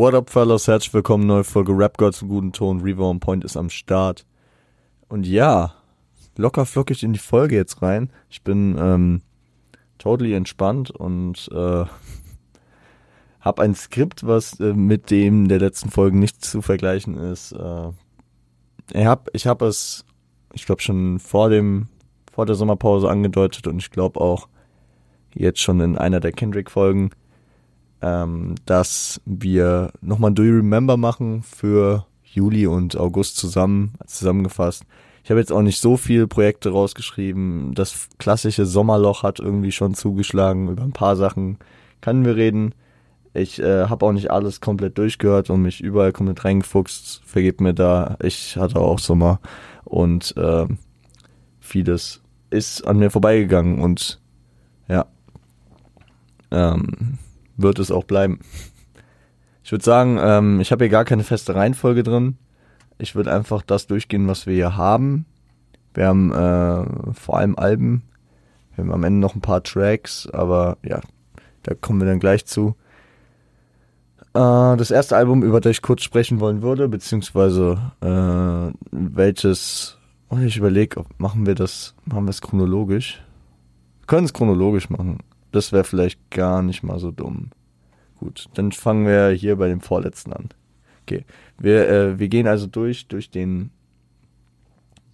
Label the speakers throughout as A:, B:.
A: What up, fellas? Herzlich willkommen, neue Folge Rap God zum guten Ton. Reaver on Point ist am Start. Und ja, locker flockig in die Folge jetzt rein. Ich bin ähm, totally entspannt und äh, habe ein Skript, was äh, mit dem der letzten Folgen nicht zu vergleichen ist. Äh, ich habe ich hab es, ich glaube schon vor dem vor der Sommerpause angedeutet und ich glaube auch jetzt schon in einer der Kendrick-Folgen, ähm, dass wir nochmal Do You Remember machen für Juli und August zusammen, zusammengefasst. Ich habe jetzt auch nicht so viele Projekte rausgeschrieben. Das klassische Sommerloch hat irgendwie schon zugeschlagen. Über ein paar Sachen können wir reden. Ich äh, habe auch nicht alles komplett durchgehört und mich überall komplett reingefuchst. Vergebt mir da. Ich hatte auch Sommer und äh, vieles ist an mir vorbeigegangen und ja, ähm, wird es auch bleiben. Ich würde sagen, ähm, ich habe hier gar keine feste Reihenfolge drin. Ich würde einfach das durchgehen, was wir hier haben. Wir haben äh, vor allem Alben. Wir haben am Ende noch ein paar Tracks, aber ja, da kommen wir dann gleich zu. Äh, das erste Album, über das ich kurz sprechen wollen würde, beziehungsweise äh, welches, und oh, ich überlege, machen wir das, machen wir es chronologisch? Wir können es chronologisch machen. Das wäre vielleicht gar nicht mal so dumm. Gut, dann fangen wir hier bei dem vorletzten an. Okay, wir, äh, wir gehen also durch, durch den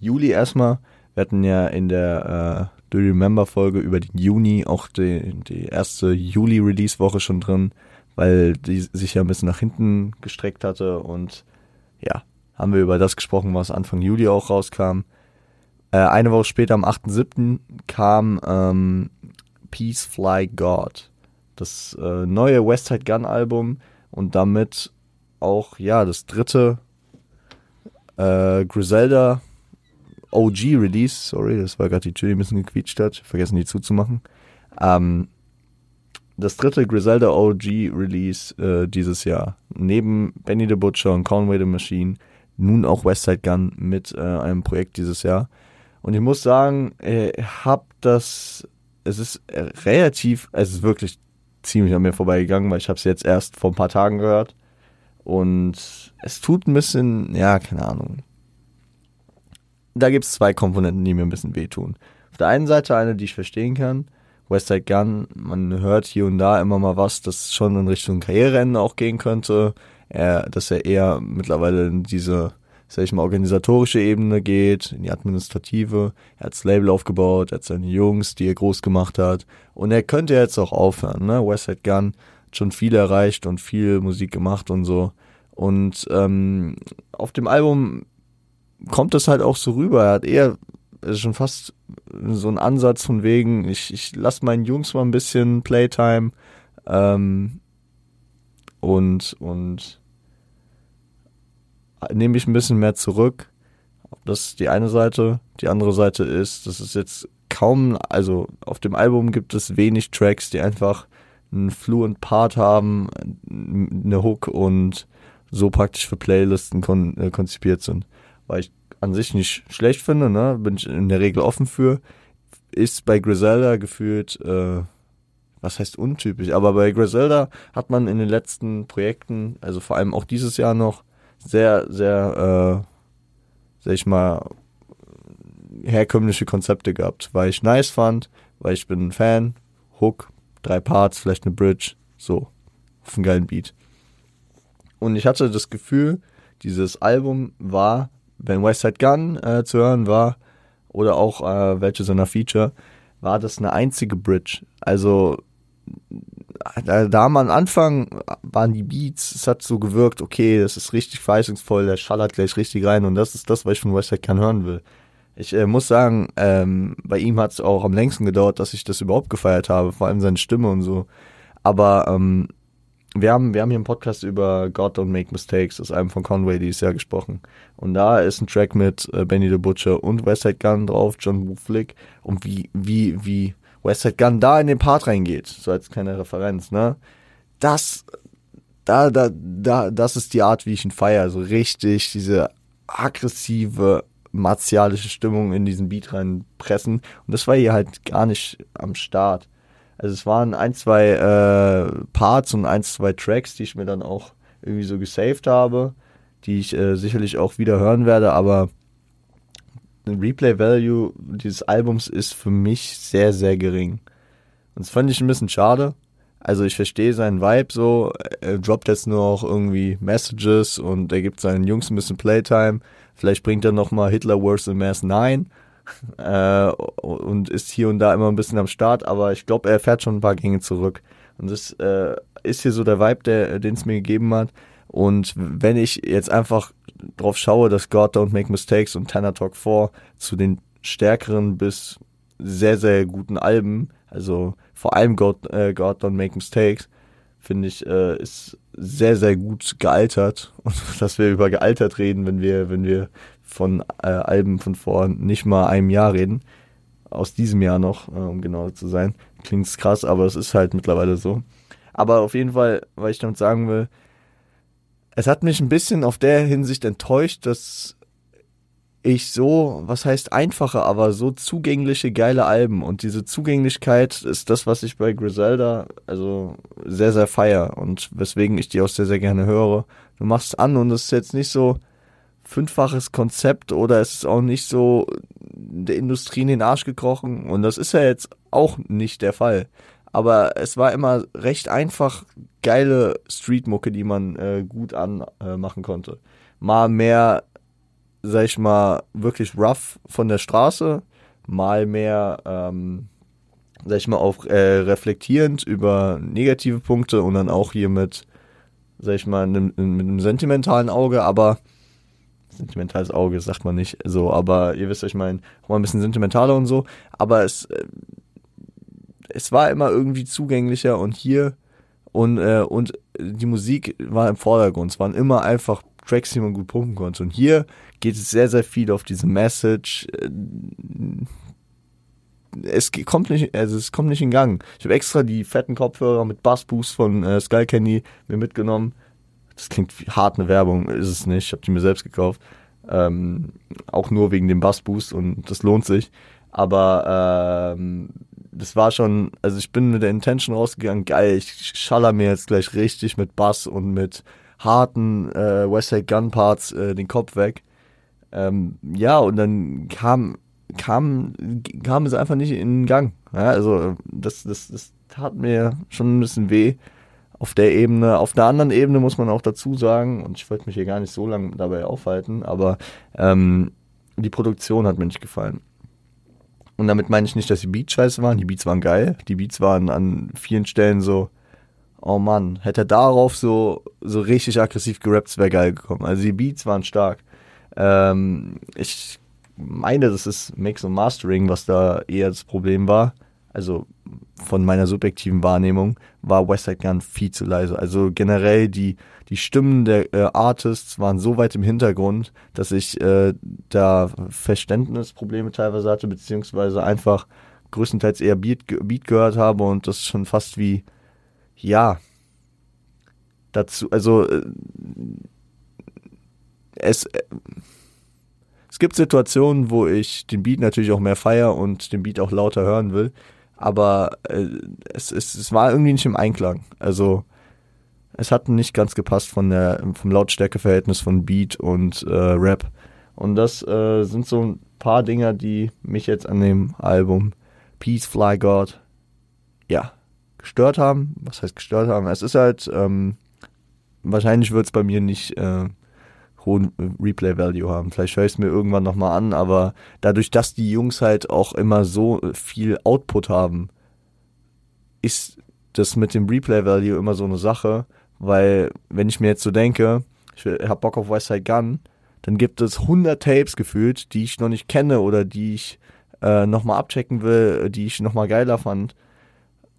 A: Juli erstmal. Wir hatten ja in der äh, Do You Remember Folge über den Juni auch die, die erste Juli-Release-Woche schon drin weil die sich ja ein bisschen nach hinten gestreckt hatte und ja, haben wir über das gesprochen, was Anfang Juli auch rauskam. Äh, eine Woche später, am 8.7., kam ähm, Peace Fly God, das äh, neue Westside Gun Album und damit auch, ja, das dritte äh, Griselda OG Release, sorry, das war gerade die Tür, die ein bisschen gequietscht hat, vergessen die zuzumachen. Ähm, das dritte Griselda OG Release äh, dieses Jahr. Neben Benny the Butcher und Conway the Machine nun auch Westside Gun mit äh, einem Projekt dieses Jahr. Und ich muss sagen, ich hab das, es ist relativ, es ist wirklich ziemlich an mir vorbeigegangen, weil ich habe es jetzt erst vor ein paar Tagen gehört. Und es tut ein bisschen, ja, keine Ahnung. Da gibt es zwei Komponenten, die mir ein bisschen wehtun. Auf der einen Seite eine, die ich verstehen kann, Westside Gun, man hört hier und da immer mal was, das schon in Richtung Karriereende auch gehen könnte. Er, dass er eher mittlerweile in diese, sag ich mal, organisatorische Ebene geht, in die administrative. Er hat das Label aufgebaut, er hat seine Jungs, die er groß gemacht hat. Und er könnte jetzt auch aufhören, ne? Westside Gun hat schon viel erreicht und viel Musik gemacht und so. Und ähm, auf dem Album kommt das halt auch so rüber. Er hat eher schon fast so ein Ansatz von wegen, ich, ich lasse meinen Jungs mal ein bisschen Playtime ähm, und, und nehme mich ein bisschen mehr zurück. Das ist die eine Seite. Die andere Seite ist, dass es jetzt kaum, also auf dem Album gibt es wenig Tracks, die einfach einen fluent Part haben, eine Hook und so praktisch für Playlisten kon äh, konzipiert sind. Weil ich an sich nicht schlecht finde, ne? bin ich in der Regel offen für, ist bei Griselda gefühlt, äh, was heißt untypisch, aber bei Griselda hat man in den letzten Projekten, also vor allem auch dieses Jahr noch, sehr, sehr, äh, sag ich mal, herkömmliche Konzepte gehabt, weil ich nice fand, weil ich bin ein Fan, Hook, drei Parts, vielleicht eine Bridge, so, auf einen geilen Beat. Und ich hatte das Gefühl, dieses Album war wenn Westside Gun äh, zu hören war, oder auch äh, welche seiner Feature, war das eine einzige Bridge. Also da, da am Anfang waren die Beats, es hat so gewirkt, okay, das ist richtig verheißungsvoll, der schallert gleich richtig rein und das ist das, was ich von Westside Gun hören will. Ich äh, muss sagen, ähm, bei ihm hat es auch am längsten gedauert, dass ich das überhaupt gefeiert habe, vor allem seine Stimme und so. Aber ähm, wir haben, wir haben hier im Podcast über God Don't Make Mistakes aus einem von Conway dieses Jahr gesprochen. Und da ist ein Track mit äh, Benny the Butcher und Westside Gun drauf, John Flick. Und wie, wie, wie Westside Gun da in den Part reingeht, so als kleine Referenz, ne? Das, da, da, da, das ist die Art, wie ich ihn feiere. So richtig diese aggressive, martialische Stimmung in diesen Beat reinpressen. Und das war hier halt gar nicht am Start. Also es waren ein, zwei äh, Parts und ein, zwei Tracks, die ich mir dann auch irgendwie so gesaved habe, die ich äh, sicherlich auch wieder hören werde, aber Replay Value dieses Albums ist für mich sehr, sehr gering. Und das fand ich ein bisschen schade. Also ich verstehe seinen Vibe so, er droppt jetzt nur auch irgendwie Messages und er gibt seinen Jungs ein bisschen Playtime. Vielleicht bringt er nochmal Hitler Worse than Mass 9 äh, und ist hier und da immer ein bisschen am Start, aber ich glaube, er fährt schon ein paar Gänge zurück. Und das äh, ist hier so der Vibe, den es mir gegeben hat. Und wenn ich jetzt einfach drauf schaue, dass God Don't Make Mistakes und Tanner Talk 4 zu den stärkeren bis sehr, sehr guten Alben, also vor allem God, äh, God Don't Make Mistakes, finde ich, äh, ist sehr, sehr gut gealtert. Und dass wir über gealtert reden, wenn wir, wenn wir von äh, Alben von vor nicht mal einem Jahr reden. Aus diesem Jahr noch, äh, um genauer zu sein. Klingt krass, aber es ist halt mittlerweile so. Aber auf jeden Fall, weil ich damit sagen will, es hat mich ein bisschen auf der Hinsicht enttäuscht, dass ich so, was heißt einfache, aber so zugängliche, geile Alben. Und diese Zugänglichkeit ist das, was ich bei Griselda also sehr, sehr feier und weswegen ich die auch sehr, sehr gerne höre. Du machst an und es ist jetzt nicht so fünffaches Konzept oder es ist auch nicht so der Industrie in den Arsch gekrochen. Und das ist ja jetzt auch nicht der Fall. Aber es war immer recht einfach geile Streetmucke, die man äh, gut anmachen äh, konnte. Mal mehr sag ich mal, wirklich rough von der Straße, mal mehr, ähm, sag ich mal, auch äh, reflektierend über negative Punkte und dann auch hier mit, sag ich mal, mit einem sentimentalen Auge, aber sentimentales Auge sagt man nicht so, aber ihr wisst, ich meine, auch mal ein bisschen sentimentaler und so, aber es, äh, es war immer irgendwie zugänglicher und hier und, äh, und die Musik war im Vordergrund. Es waren immer einfach Tracks, die man gut pumpen konnte. Und hier geht es sehr, sehr viel auf diese Message. Äh, es kommt nicht, also es kommt nicht in Gang. Ich habe extra die fetten Kopfhörer mit Bassboost von äh, Skull Candy mir mitgenommen. Das klingt hart eine Werbung, ist es nicht. Ich habe die mir selbst gekauft. Ähm, auch nur wegen dem Bassboost und das lohnt sich. Aber ähm, das war schon, also ich bin mit der Intention rausgegangen, geil, ich schaller mir jetzt gleich richtig mit Bass und mit harten äh, Westside Gun Parts äh, den Kopf weg. Ähm, ja, und dann kam, kam, kam es einfach nicht in Gang. Ja, also das, das, das tat mir schon ein bisschen weh auf der Ebene. Auf der anderen Ebene muss man auch dazu sagen, und ich wollte mich hier gar nicht so lange dabei aufhalten, aber ähm, die Produktion hat mir nicht gefallen. Und damit meine ich nicht, dass die Beats scheiße waren. Die Beats waren geil. Die Beats waren an vielen Stellen so, oh Mann, hätte er darauf so, so richtig aggressiv gerappt, wäre geil gekommen. Also die Beats waren stark. Ähm, ich meine, das ist Mix und Mastering, was da eher das Problem war. Also von meiner subjektiven Wahrnehmung war Westside Gun viel zu leise. Also generell die, die Stimmen der äh, Artists waren so weit im Hintergrund, dass ich äh, da Verständnisprobleme teilweise hatte, beziehungsweise einfach größtenteils eher Beat, Beat gehört habe und das schon fast wie ja, dazu, also äh, es, äh, es gibt Situationen, wo ich den Beat natürlich auch mehr feier und den Beat auch lauter hören will, aber äh, es, es, es war irgendwie nicht im Einklang. Also es hat nicht ganz gepasst von der, vom Lautstärkeverhältnis von Beat und äh, Rap. Und das äh, sind so ein paar Dinger, die mich jetzt an dem Album Peace Fly God, ja, gestört haben. Was heißt gestört haben? Es ist halt, ähm, wahrscheinlich wird es bei mir nicht äh, hohen Replay-Value haben. Vielleicht höre ich es mir irgendwann nochmal an, aber dadurch, dass die Jungs halt auch immer so viel Output haben, ist das mit dem Replay-Value immer so eine Sache, weil wenn ich mir jetzt so denke, ich habe Bock auf Westside Gun, dann gibt es 100 Tapes gefühlt, die ich noch nicht kenne oder die ich äh, nochmal abchecken will, die ich nochmal geiler fand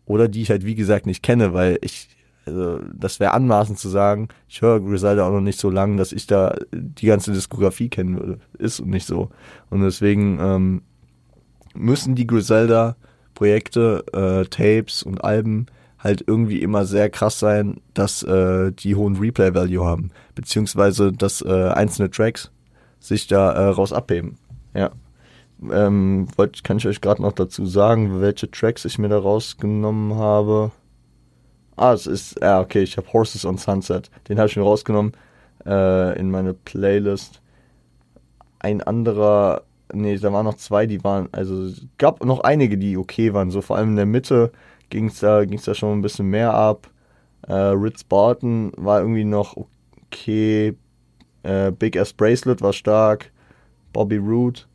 A: oder die ich halt wie gesagt nicht kenne, weil ich, also das wäre anmaßend zu sagen, ich höre Griselda auch noch nicht so lange, dass ich da die ganze Diskografie kennen würde. Ist und nicht so. Und deswegen ähm, müssen die Griselda-Projekte, äh, Tapes und Alben halt irgendwie immer sehr krass sein, dass äh, die hohen Replay-Value haben, beziehungsweise dass äh, einzelne Tracks sich da äh, raus abheben. Ja. Ähm, wollt, kann ich euch gerade noch dazu sagen, welche Tracks ich mir da rausgenommen habe. Ah, es ist, ja, okay, ich habe Horses on Sunset. Den habe ich mir rausgenommen äh, in meine Playlist. Ein anderer, nee, da waren noch zwei, die waren, also es gab noch einige, die okay waren. So vor allem in der Mitte ging es da, ging's da schon ein bisschen mehr ab. Äh, Ritz Barton war irgendwie noch okay. Äh, Big Ass Bracelet war stark. Bobby Root.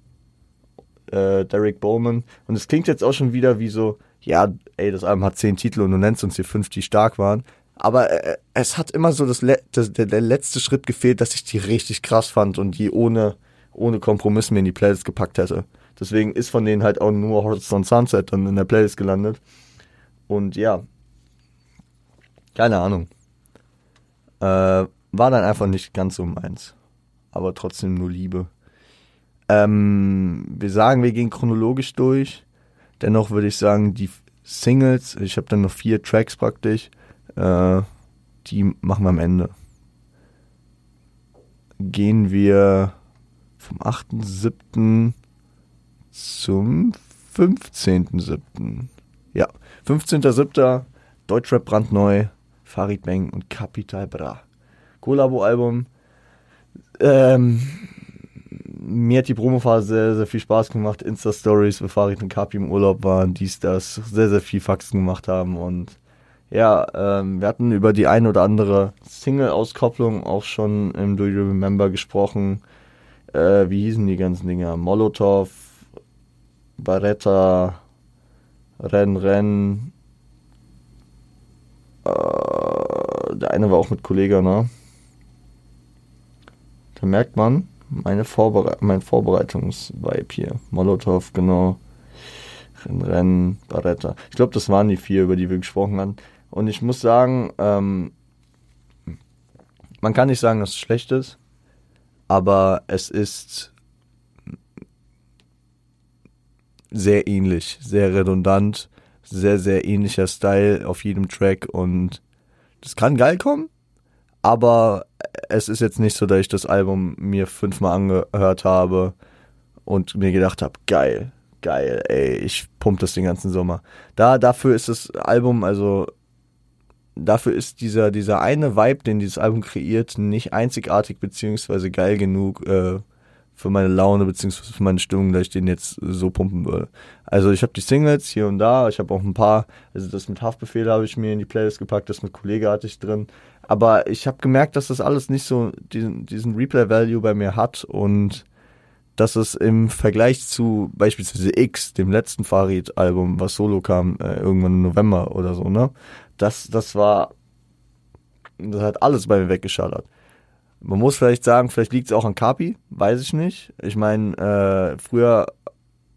A: Äh, Derek Bowman. Und es klingt jetzt auch schon wieder wie so, ja, ey, das Album hat zehn Titel und du nennst uns hier fünf, die stark waren. Aber äh, es hat immer so das, Le das der, der, letzte Schritt gefehlt, dass ich die richtig krass fand und die ohne, ohne Kompromiss mir in die Playlist gepackt hätte. Deswegen ist von denen halt auch nur Horizon Sunset dann in der Playlist gelandet. Und ja, keine Ahnung. Äh, war dann einfach nicht ganz so meins. Aber trotzdem nur Liebe. Ähm, wir sagen, wir gehen chronologisch durch. Dennoch würde ich sagen, die Singles, ich habe dann noch vier Tracks praktisch, äh, die machen wir am Ende. Gehen wir vom 8.7. zum 15.7. Ja, 15.7. Deutschrap brandneu, Farid Bang und Capital Bra. Kollabo-Album. Ähm, mir hat die Promophase sehr, sehr viel Spaß gemacht. Insta-Stories, bevor ich und Kapi im Urlaub waren, dies, das, sehr, sehr viel Faxen gemacht haben. Und ja, ähm, wir hatten über die ein oder andere Single-Auskopplung auch schon im Do You Remember gesprochen. Äh, wie hießen die ganzen Dinger? Molotov, Baretta, Ren Ren. Äh, der eine war auch mit Kollege, ne? Da merkt man, meine Vorbere mein Vorbereitungsvibe hier. Molotow, genau. Rennen, Barretta. Ich glaube, das waren die vier, über die wir gesprochen haben. Und ich muss sagen, ähm, man kann nicht sagen, dass es schlecht ist, aber es ist sehr ähnlich, sehr redundant, sehr, sehr ähnlicher Style auf jedem Track und das kann geil kommen, aber es ist jetzt nicht so, dass ich das Album mir fünfmal angehört habe und mir gedacht habe, geil, geil, ey, ich pump das den ganzen Sommer. Da, dafür ist das Album, also dafür ist dieser, dieser eine Vibe, den dieses Album kreiert, nicht einzigartig beziehungsweise geil genug äh, für meine Laune beziehungsweise für meine Stimmung, dass ich den jetzt so pumpen würde. Also ich habe die Singles hier und da, ich habe auch ein paar, also das mit Haftbefehl habe ich mir in die Playlist gepackt, das mit Kollege hatte ich drin. Aber ich habe gemerkt, dass das alles nicht so diesen, diesen Replay-Value bei mir hat und dass es im Vergleich zu beispielsweise X, dem letzten Farid-Album, was solo kam, äh, irgendwann im November oder so, ne? Das, das war, das hat alles bei mir weggeschallert. Man muss vielleicht sagen, vielleicht liegt es auch an Kapi, weiß ich nicht. Ich meine, äh, früher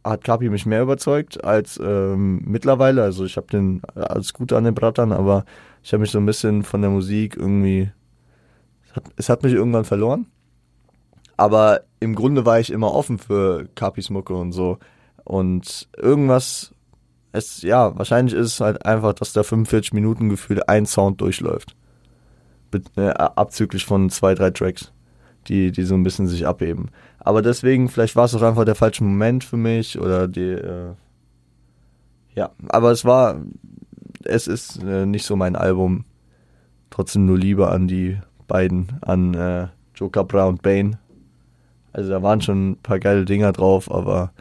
A: hat Kapi mich mehr überzeugt als ähm, mittlerweile. Also ich habe den alles Gute an den Brattern, aber ich habe mich so ein bisschen von der Musik irgendwie, es hat, es hat mich irgendwann verloren. Aber im Grunde war ich immer offen für Kapis Mucke und so. Und irgendwas, es, ja, wahrscheinlich ist es halt einfach, dass da 45 Minuten gefühlt ein Sound durchläuft. Äh, abzüglich von zwei, drei Tracks, die, die so ein bisschen sich abheben. Aber deswegen, vielleicht war es auch einfach der falsche Moment für mich oder die, äh, ja, aber es war, es ist äh, nicht so mein Album. Trotzdem nur Liebe an die beiden, an äh, Joker Brown und Bane. Also da waren schon ein paar geile Dinger drauf, aber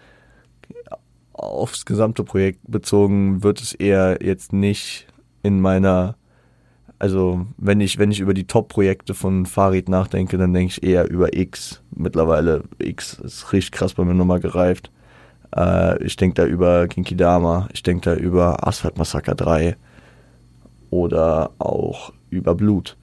A: aufs gesamte Projekt bezogen wird es eher jetzt nicht in meiner also wenn ich, wenn ich über die Top-Projekte von Farid nachdenke, dann denke ich eher über X. Mittlerweile X ist richtig krass bei mir nochmal gereift. Äh, ich denke da über Kinky Dama, ich denke da über Asphalt Massacre 3 oder auch über Blut.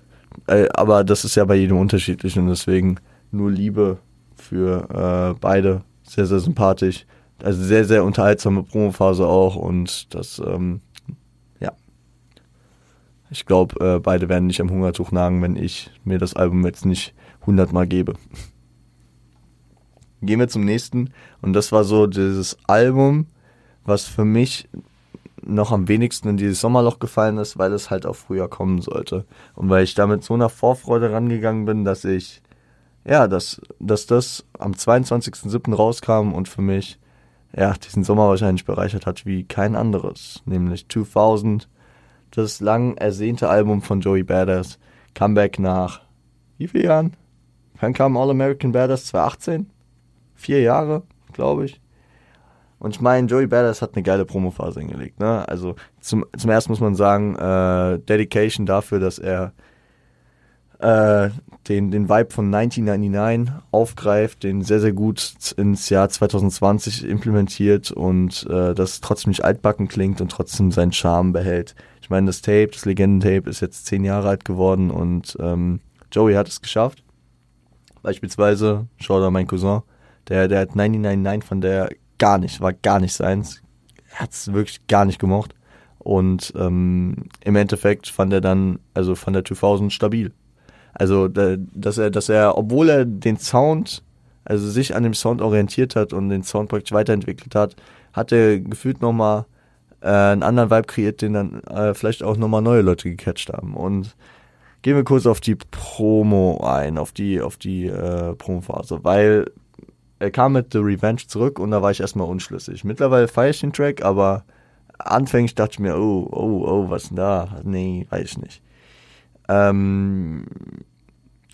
A: Äh, aber das ist ja bei jedem unterschiedlich und deswegen nur Liebe für äh, beide. Sehr, sehr sympathisch. Also sehr, sehr unterhaltsame Promophase auch und das ähm, ich glaube, äh, beide werden nicht am Hungertuch nagen, wenn ich mir das Album jetzt nicht hundertmal gebe. Gehen wir zum nächsten. Und das war so dieses Album, was für mich noch am wenigsten in dieses Sommerloch gefallen ist, weil es halt auch früher kommen sollte. Und weil ich damit so einer Vorfreude rangegangen bin, dass ich, ja, dass, dass das am 22.07. rauskam und für mich, ja, diesen Sommer wahrscheinlich bereichert hat wie kein anderes. Nämlich 2000 das lang ersehnte Album von Joey Badass. Comeback nach wie vielen Jahren? Wann kam All American Badass? 2018? Vier Jahre, glaube ich. Und ich meine, Joey Badass hat eine geile Promophase hingelegt. Ne? Also zum, zum ersten muss man sagen, äh, Dedication dafür, dass er äh, den, den Vibe von 1999 aufgreift, den sehr, sehr gut ins Jahr 2020 implementiert und äh, das trotzdem nicht altbacken klingt und trotzdem seinen Charme behält. Ich meine, das Tape, das Legenden-Tape ist jetzt zehn Jahre alt geworden und ähm, Joey hat es geschafft. Beispielsweise, schau da mein Cousin, der, der hat 999 von der gar nicht, war gar nicht seins. Er hat es wirklich gar nicht gemocht. Und ähm, im Endeffekt fand er dann, also fand er 2000 stabil. Also, dass er, dass er, obwohl er den Sound, also sich an dem Sound orientiert hat und den Sound praktisch weiterentwickelt hat, hat er gefühlt nochmal äh, einen anderen Vibe kreiert, den dann äh, vielleicht auch nochmal neue Leute gecatcht haben. Und gehen wir kurz auf die Promo ein, auf die, auf die äh, Promophase, weil er kam mit The Revenge zurück und da war ich erstmal unschlüssig. Mittlerweile feiere ich den Track, aber anfänglich dachte ich mir, oh, oh, oh, was denn da? Nee, weiß ich nicht. Ähm,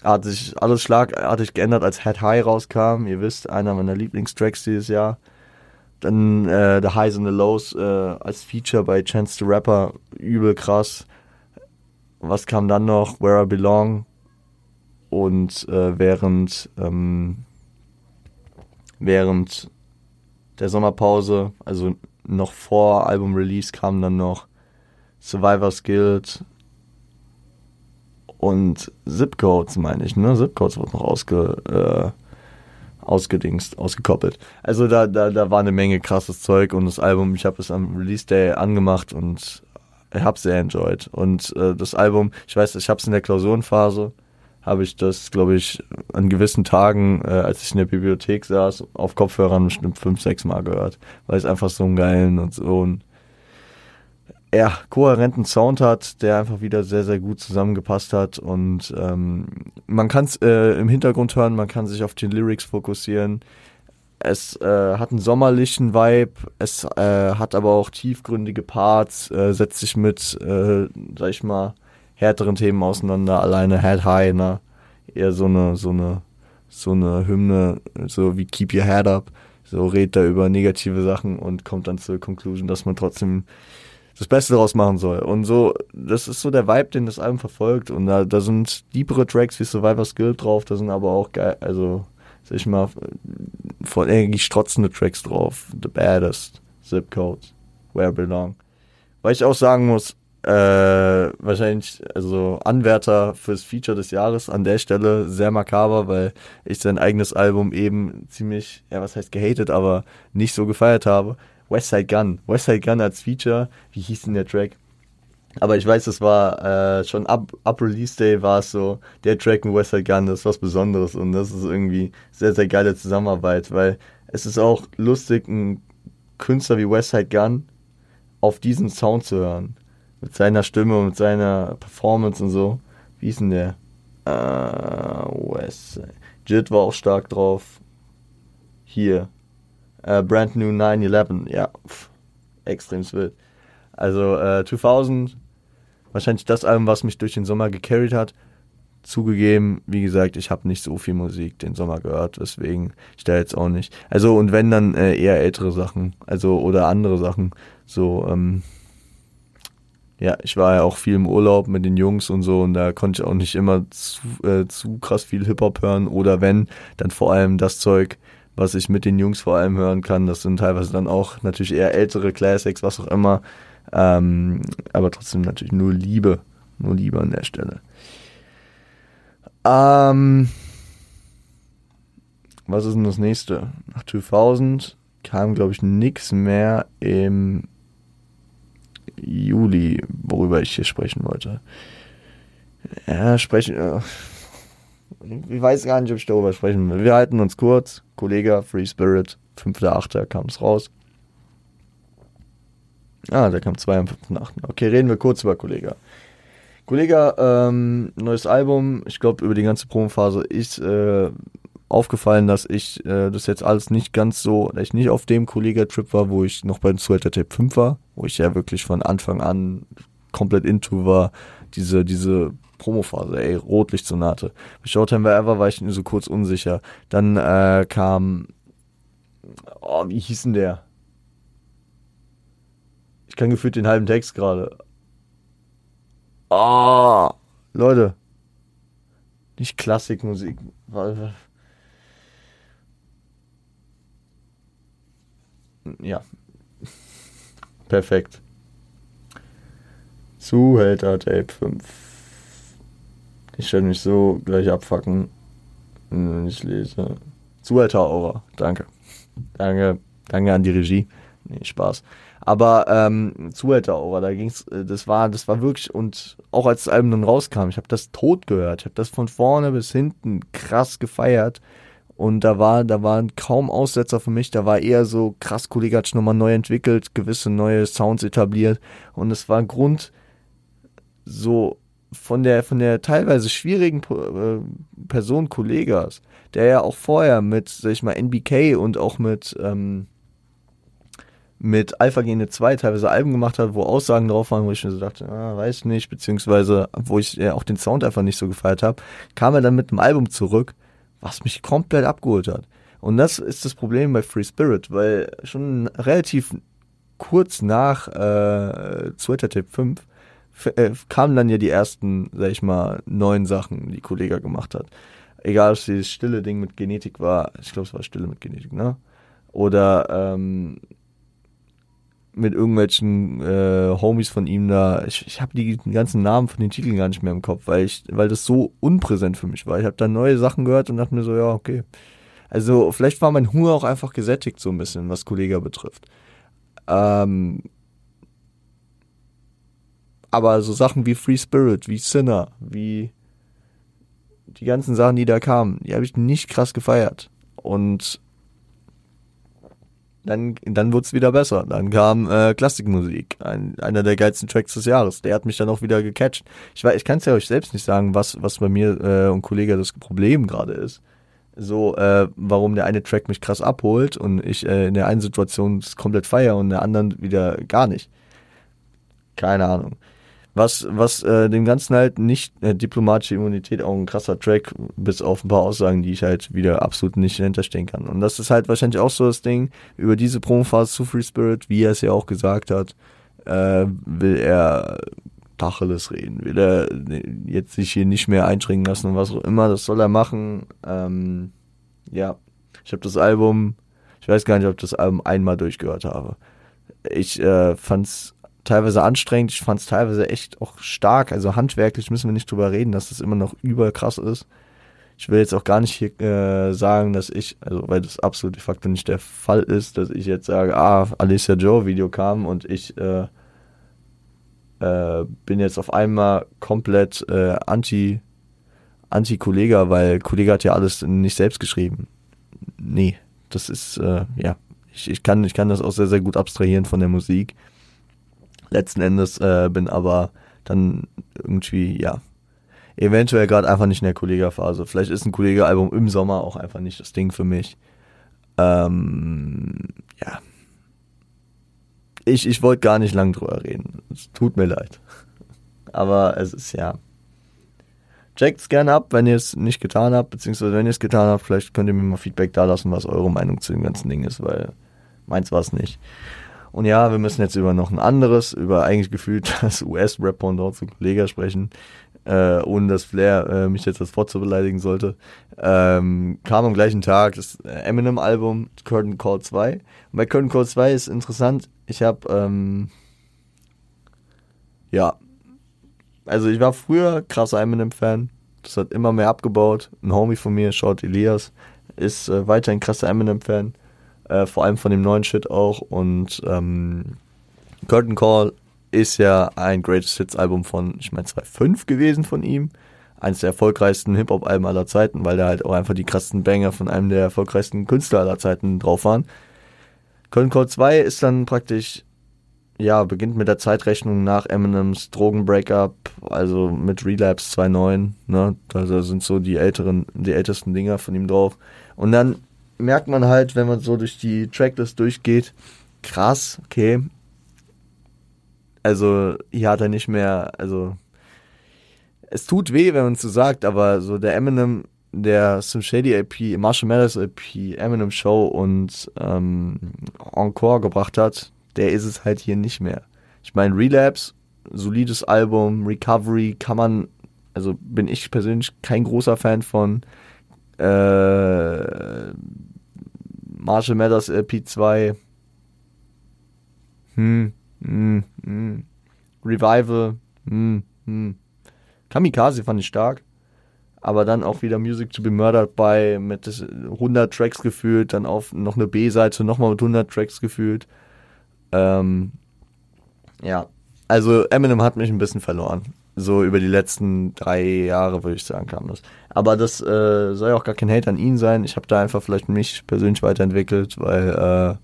A: hat sich alles schlagartig geändert, als Head High rauskam. Ihr wisst, einer meiner Lieblingstracks dieses Jahr. Dann äh, The Highs and the Lows äh, als Feature bei Chance the Rapper, übel krass. Was kam dann noch? Where I Belong. Und äh, während, ähm, während der Sommerpause, also noch vor Album-Release, kam dann noch Survivor's Guild, und Zipcodes, meine ich, ne? Zipcodes wird noch ausge, äh, ausgedingst, ausgekoppelt. Also da, da, da war eine Menge krasses Zeug und das Album, ich habe es am Release Day angemacht und ich habe sehr enjoyed. Und äh, das Album, ich weiß, ich habe es in der Klausurenphase, habe ich das, glaube ich, an gewissen Tagen, äh, als ich in der Bibliothek saß, auf Kopfhörern bestimmt fünf, sechs Mal gehört, weil es einfach so einen geilen und so einen ja, kohärenten Sound hat, der einfach wieder sehr, sehr gut zusammengepasst hat. Und ähm, man kann es äh, im Hintergrund hören, man kann sich auf die Lyrics fokussieren. Es äh, hat einen sommerlichen Vibe, es äh, hat aber auch tiefgründige Parts, äh, setzt sich mit, äh, sag ich mal, härteren Themen auseinander. Alleine Head High, ne? Eher so eine, so eine, so eine Hymne, so wie Keep Your Head Up. So redet er über negative Sachen und kommt dann zur Conclusion, dass man trotzdem das Beste daraus machen soll. Und so, das ist so der Vibe, den das Album verfolgt. Und da, da sind deepere Tracks wie Survivor's Guild drauf, da sind aber auch geil, also, sag ich mal, voll irgendwie strotzende Tracks drauf. The Baddest, Zip Codes, Where Belong. Weil ich auch sagen muss, äh, wahrscheinlich, also Anwärter fürs Feature des Jahres an der Stelle sehr makaber, weil ich sein eigenes Album eben ziemlich, ja, was heißt gehatet, aber nicht so gefeiert habe. Westside Gun. Westside Gun als Feature. Wie hieß denn der Track? Aber ich weiß, es war äh, schon ab, ab Release Day war es so, der Track mit Westside Gun, das ist was Besonderes und das ist irgendwie sehr, sehr geile Zusammenarbeit, weil es ist auch lustig, einen Künstler wie Westside Gun auf diesen Sound zu hören. Mit seiner Stimme und mit seiner Performance und so. Wie ist denn der? Uh, Westside. Jit war auch stark drauf. Hier. Äh, Brand New 911, ja, pff, extrem wild. Also äh, 2000, wahrscheinlich das Album, was mich durch den Sommer gecarried hat. Zugegeben, wie gesagt, ich habe nicht so viel Musik den Sommer gehört, deswegen ich da jetzt auch nicht. Also und wenn dann äh, eher ältere Sachen, also oder andere Sachen, so ähm, ja, ich war ja auch viel im Urlaub mit den Jungs und so und da konnte ich auch nicht immer zu, äh, zu krass viel Hip-Hop hören oder wenn, dann vor allem das Zeug, was ich mit den Jungs vor allem hören kann. Das sind teilweise dann auch natürlich eher ältere Classics, was auch immer. Ähm, aber trotzdem natürlich nur Liebe. Nur Liebe an der Stelle. Ähm, was ist denn das nächste? Nach 2000 kam, glaube ich, nichts mehr im Juli, worüber ich hier sprechen wollte. Ja, sprechen. Äh, ich weiß gar nicht, ob ich darüber sprechen will. Wir halten uns kurz. Kollege, Free Spirit, 5.8. kam es raus. Ah, der kam 2 am 5.8. Okay, reden wir kurz über Kollege. Kollege, ähm, neues Album. Ich glaube, über die ganze Promophase ist äh, aufgefallen, dass ich äh, das jetzt alles nicht ganz so, dass ich nicht auf dem Kollega-Trip war, wo ich noch beim Sweater Tape 5 war, wo ich ja wirklich von Anfang an komplett into war, diese, diese Promophase, ey, Rotlichtsonate. Bei Showtime Wherever war ich so kurz unsicher. Dann äh, kam, oh, wie hieß denn der? Ich kann gefühlt den halben Text gerade. Ah, oh, Leute. Nicht Klassikmusik. Ja. Perfekt. Zuhälter Tape 5. Ich werde mich so gleich abfacken, wenn ich lese. Zuhälter Aura. Danke. Danke. Danke an die Regie. Nee, Spaß. Aber ähm, Zuhälter Aura, da ging's, äh, das war, das war wirklich, und auch als das Album dann rauskam, ich habe das tot gehört. Ich habe das von vorne bis hinten krass gefeiert. Und da war, da waren kaum Aussetzer für mich. Da war eher so krass, sich nochmal neu entwickelt, gewisse neue Sounds etabliert. Und es war Grund, so von der, von der teilweise schwierigen äh, Person Kollegas, der ja auch vorher mit, sag ich mal, NBK und auch mit, ähm, mit Alpha Gene 2 teilweise Alben gemacht hat, wo Aussagen drauf waren, wo ich mir so dachte, ah, weiß nicht, beziehungsweise wo ich ja auch den Sound einfach nicht so gefeiert habe, kam er dann mit einem Album zurück, was mich komplett abgeholt hat. Und das ist das Problem bei Free Spirit, weil schon relativ kurz nach äh, Twitter Tape 5 äh, kamen dann ja die ersten, sag ich mal, neuen Sachen, die Kollega gemacht hat. Egal, ob es dieses stille Ding mit Genetik war, ich glaube, es war stille mit Genetik, ne? Oder ähm, mit irgendwelchen äh, Homies von ihm da. Ich, ich habe die ganzen Namen von den Titeln gar nicht mehr im Kopf, weil ich, weil das so unpräsent für mich war. Ich habe da neue Sachen gehört und dachte mir so, ja, okay. Also vielleicht war mein Hunger auch einfach gesättigt so ein bisschen, was Kollega betrifft. Ähm, aber so Sachen wie Free Spirit, wie Sinner, wie die ganzen Sachen, die da kamen, die habe ich nicht krass gefeiert. Und dann, dann wurde es wieder besser. Dann kam äh, Klassikmusik, ein, einer der geilsten Tracks des Jahres. Der hat mich dann auch wieder gecatcht. Ich, ich kann es ja euch selbst nicht sagen, was, was bei mir äh, und Kollege das Problem gerade ist. So, äh, warum der eine Track mich krass abholt und ich äh, in der einen Situation komplett feier und in der anderen wieder gar nicht. Keine Ahnung. Was, was äh, dem Ganzen halt nicht äh, diplomatische Immunität auch ein krasser Track, bis auf ein paar Aussagen, die ich halt wieder absolut nicht hinterstehen kann. Und das ist halt wahrscheinlich auch so das Ding, über diese Promophase zu Free Spirit, wie er es ja auch gesagt hat, äh, will er Tacheles reden, will er jetzt sich hier nicht mehr einschränken lassen und was auch immer, das soll er machen. Ähm, ja, ich habe das Album, ich weiß gar nicht, ob ich das Album einmal durchgehört habe. Ich äh, fand's teilweise anstrengend. Ich fand es teilweise echt auch stark. Also handwerklich müssen wir nicht drüber reden, dass das immer noch überkrass ist. Ich will jetzt auch gar nicht hier äh, sagen, dass ich, also weil das absolut de facto nicht der Fall ist, dass ich jetzt sage, ah, Alicia Joe Video kam und ich äh, äh, bin jetzt auf einmal komplett äh, anti anti Kollega, weil Kollega hat ja alles nicht selbst geschrieben. Nee, das ist äh, ja, ich, ich kann ich kann das auch sehr sehr gut abstrahieren von der Musik letzten Endes äh, bin aber dann irgendwie, ja, eventuell gerade einfach nicht in der Kollega-Phase. Vielleicht ist ein Kollege-Album im Sommer auch einfach nicht das Ding für mich. Ähm, ja. Ich, ich wollte gar nicht lang drüber reden. Es tut mir leid. Aber es ist ja. Checkt es gerne ab, wenn ihr es nicht getan habt, beziehungsweise wenn ihr es getan habt, vielleicht könnt ihr mir mal Feedback da lassen, was eure Meinung zu dem ganzen Ding ist, weil meins war es nicht. Und ja, wir müssen jetzt über noch ein anderes, über eigentlich gefühlt das US-Rap-Pendant zu Kollega sprechen, äh, ohne dass Flair äh, mich jetzt das Wort zu beleidigen sollte. Ähm, kam am gleichen Tag das Eminem-Album Curtain Call 2. Und bei Curtain Call 2 ist interessant, ich habe, ähm, ja, also ich war früher krasser Eminem-Fan. Das hat immer mehr abgebaut. Ein Homie von mir, Short Elias, ist äh, weiterhin krasser Eminem-Fan äh, vor allem von dem neuen Shit auch. Und ähm, Curtain Call ist ja ein Greatest Hits Album von, ich meine, 2.5 gewesen von ihm. Eines der erfolgreichsten Hip-Hop-Alben aller Zeiten, weil da halt auch einfach die krassesten Banger von einem der erfolgreichsten Künstler aller Zeiten drauf waren. Curtain Call 2 ist dann praktisch, ja, beginnt mit der Zeitrechnung nach Eminems Drogen-Breakup, also mit Relapse 2.9, ne, also sind so die älteren, die ältesten Dinger von ihm drauf. Und dann merkt man halt, wenn man so durch die Tracklist durchgeht, krass, okay. Also hier hat er nicht mehr, also es tut weh, wenn man es so sagt, aber so der Eminem, der Sim Shady AP, Marshall Mathers AP, Eminem Show und ähm, Encore gebracht hat, der ist es halt hier nicht mehr. Ich meine, Relapse, solides Album, Recovery kann man, also bin ich persönlich kein großer Fan von. Äh, Marshall Mathers LP2. Hm, hm, hm. Revival. Hm, hm. Kamikaze fand ich stark. Aber dann auch wieder Music to be Murdered bei mit 100 Tracks gefühlt, dann auf noch eine B-Seite nochmal mit 100 Tracks gefühlt. Ähm, ja, also Eminem hat mich ein bisschen verloren. So über die letzten drei Jahre, würde ich sagen, kam das. Aber das äh, soll ja auch gar kein Hate an ihn sein. Ich habe da einfach vielleicht mich persönlich weiterentwickelt, weil, äh,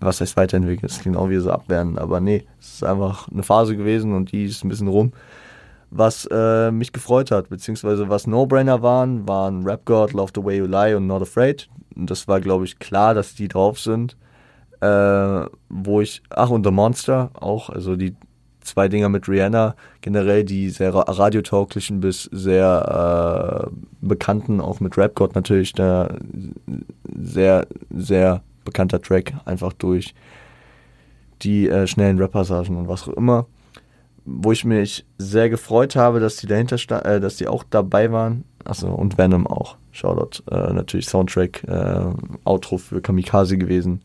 A: was heißt weiterentwickelt? Das klingt auch wie so abwehren, aber nee, es ist einfach eine Phase gewesen und die ist ein bisschen rum. Was äh, mich gefreut hat, beziehungsweise was No-Brainer waren, waren Rap God, Love the Way You Lie und Not Afraid. Und das war, glaube ich, klar, dass die drauf sind. Äh, wo ich, ach, und The Monster auch, also die zwei Dinger mit Rihanna, generell die sehr radiotauglichen bis sehr äh, bekannten, auch mit Rap God natürlich, der sehr, sehr bekannter Track, einfach durch die äh, schnellen Rap-Passagen und was auch immer. Wo ich mich sehr gefreut habe, dass die dahinter äh, dass die auch dabei waren. Achso, und Venom auch. Shoutout. Äh, natürlich Soundtrack, äh, Outro für Kamikaze gewesen.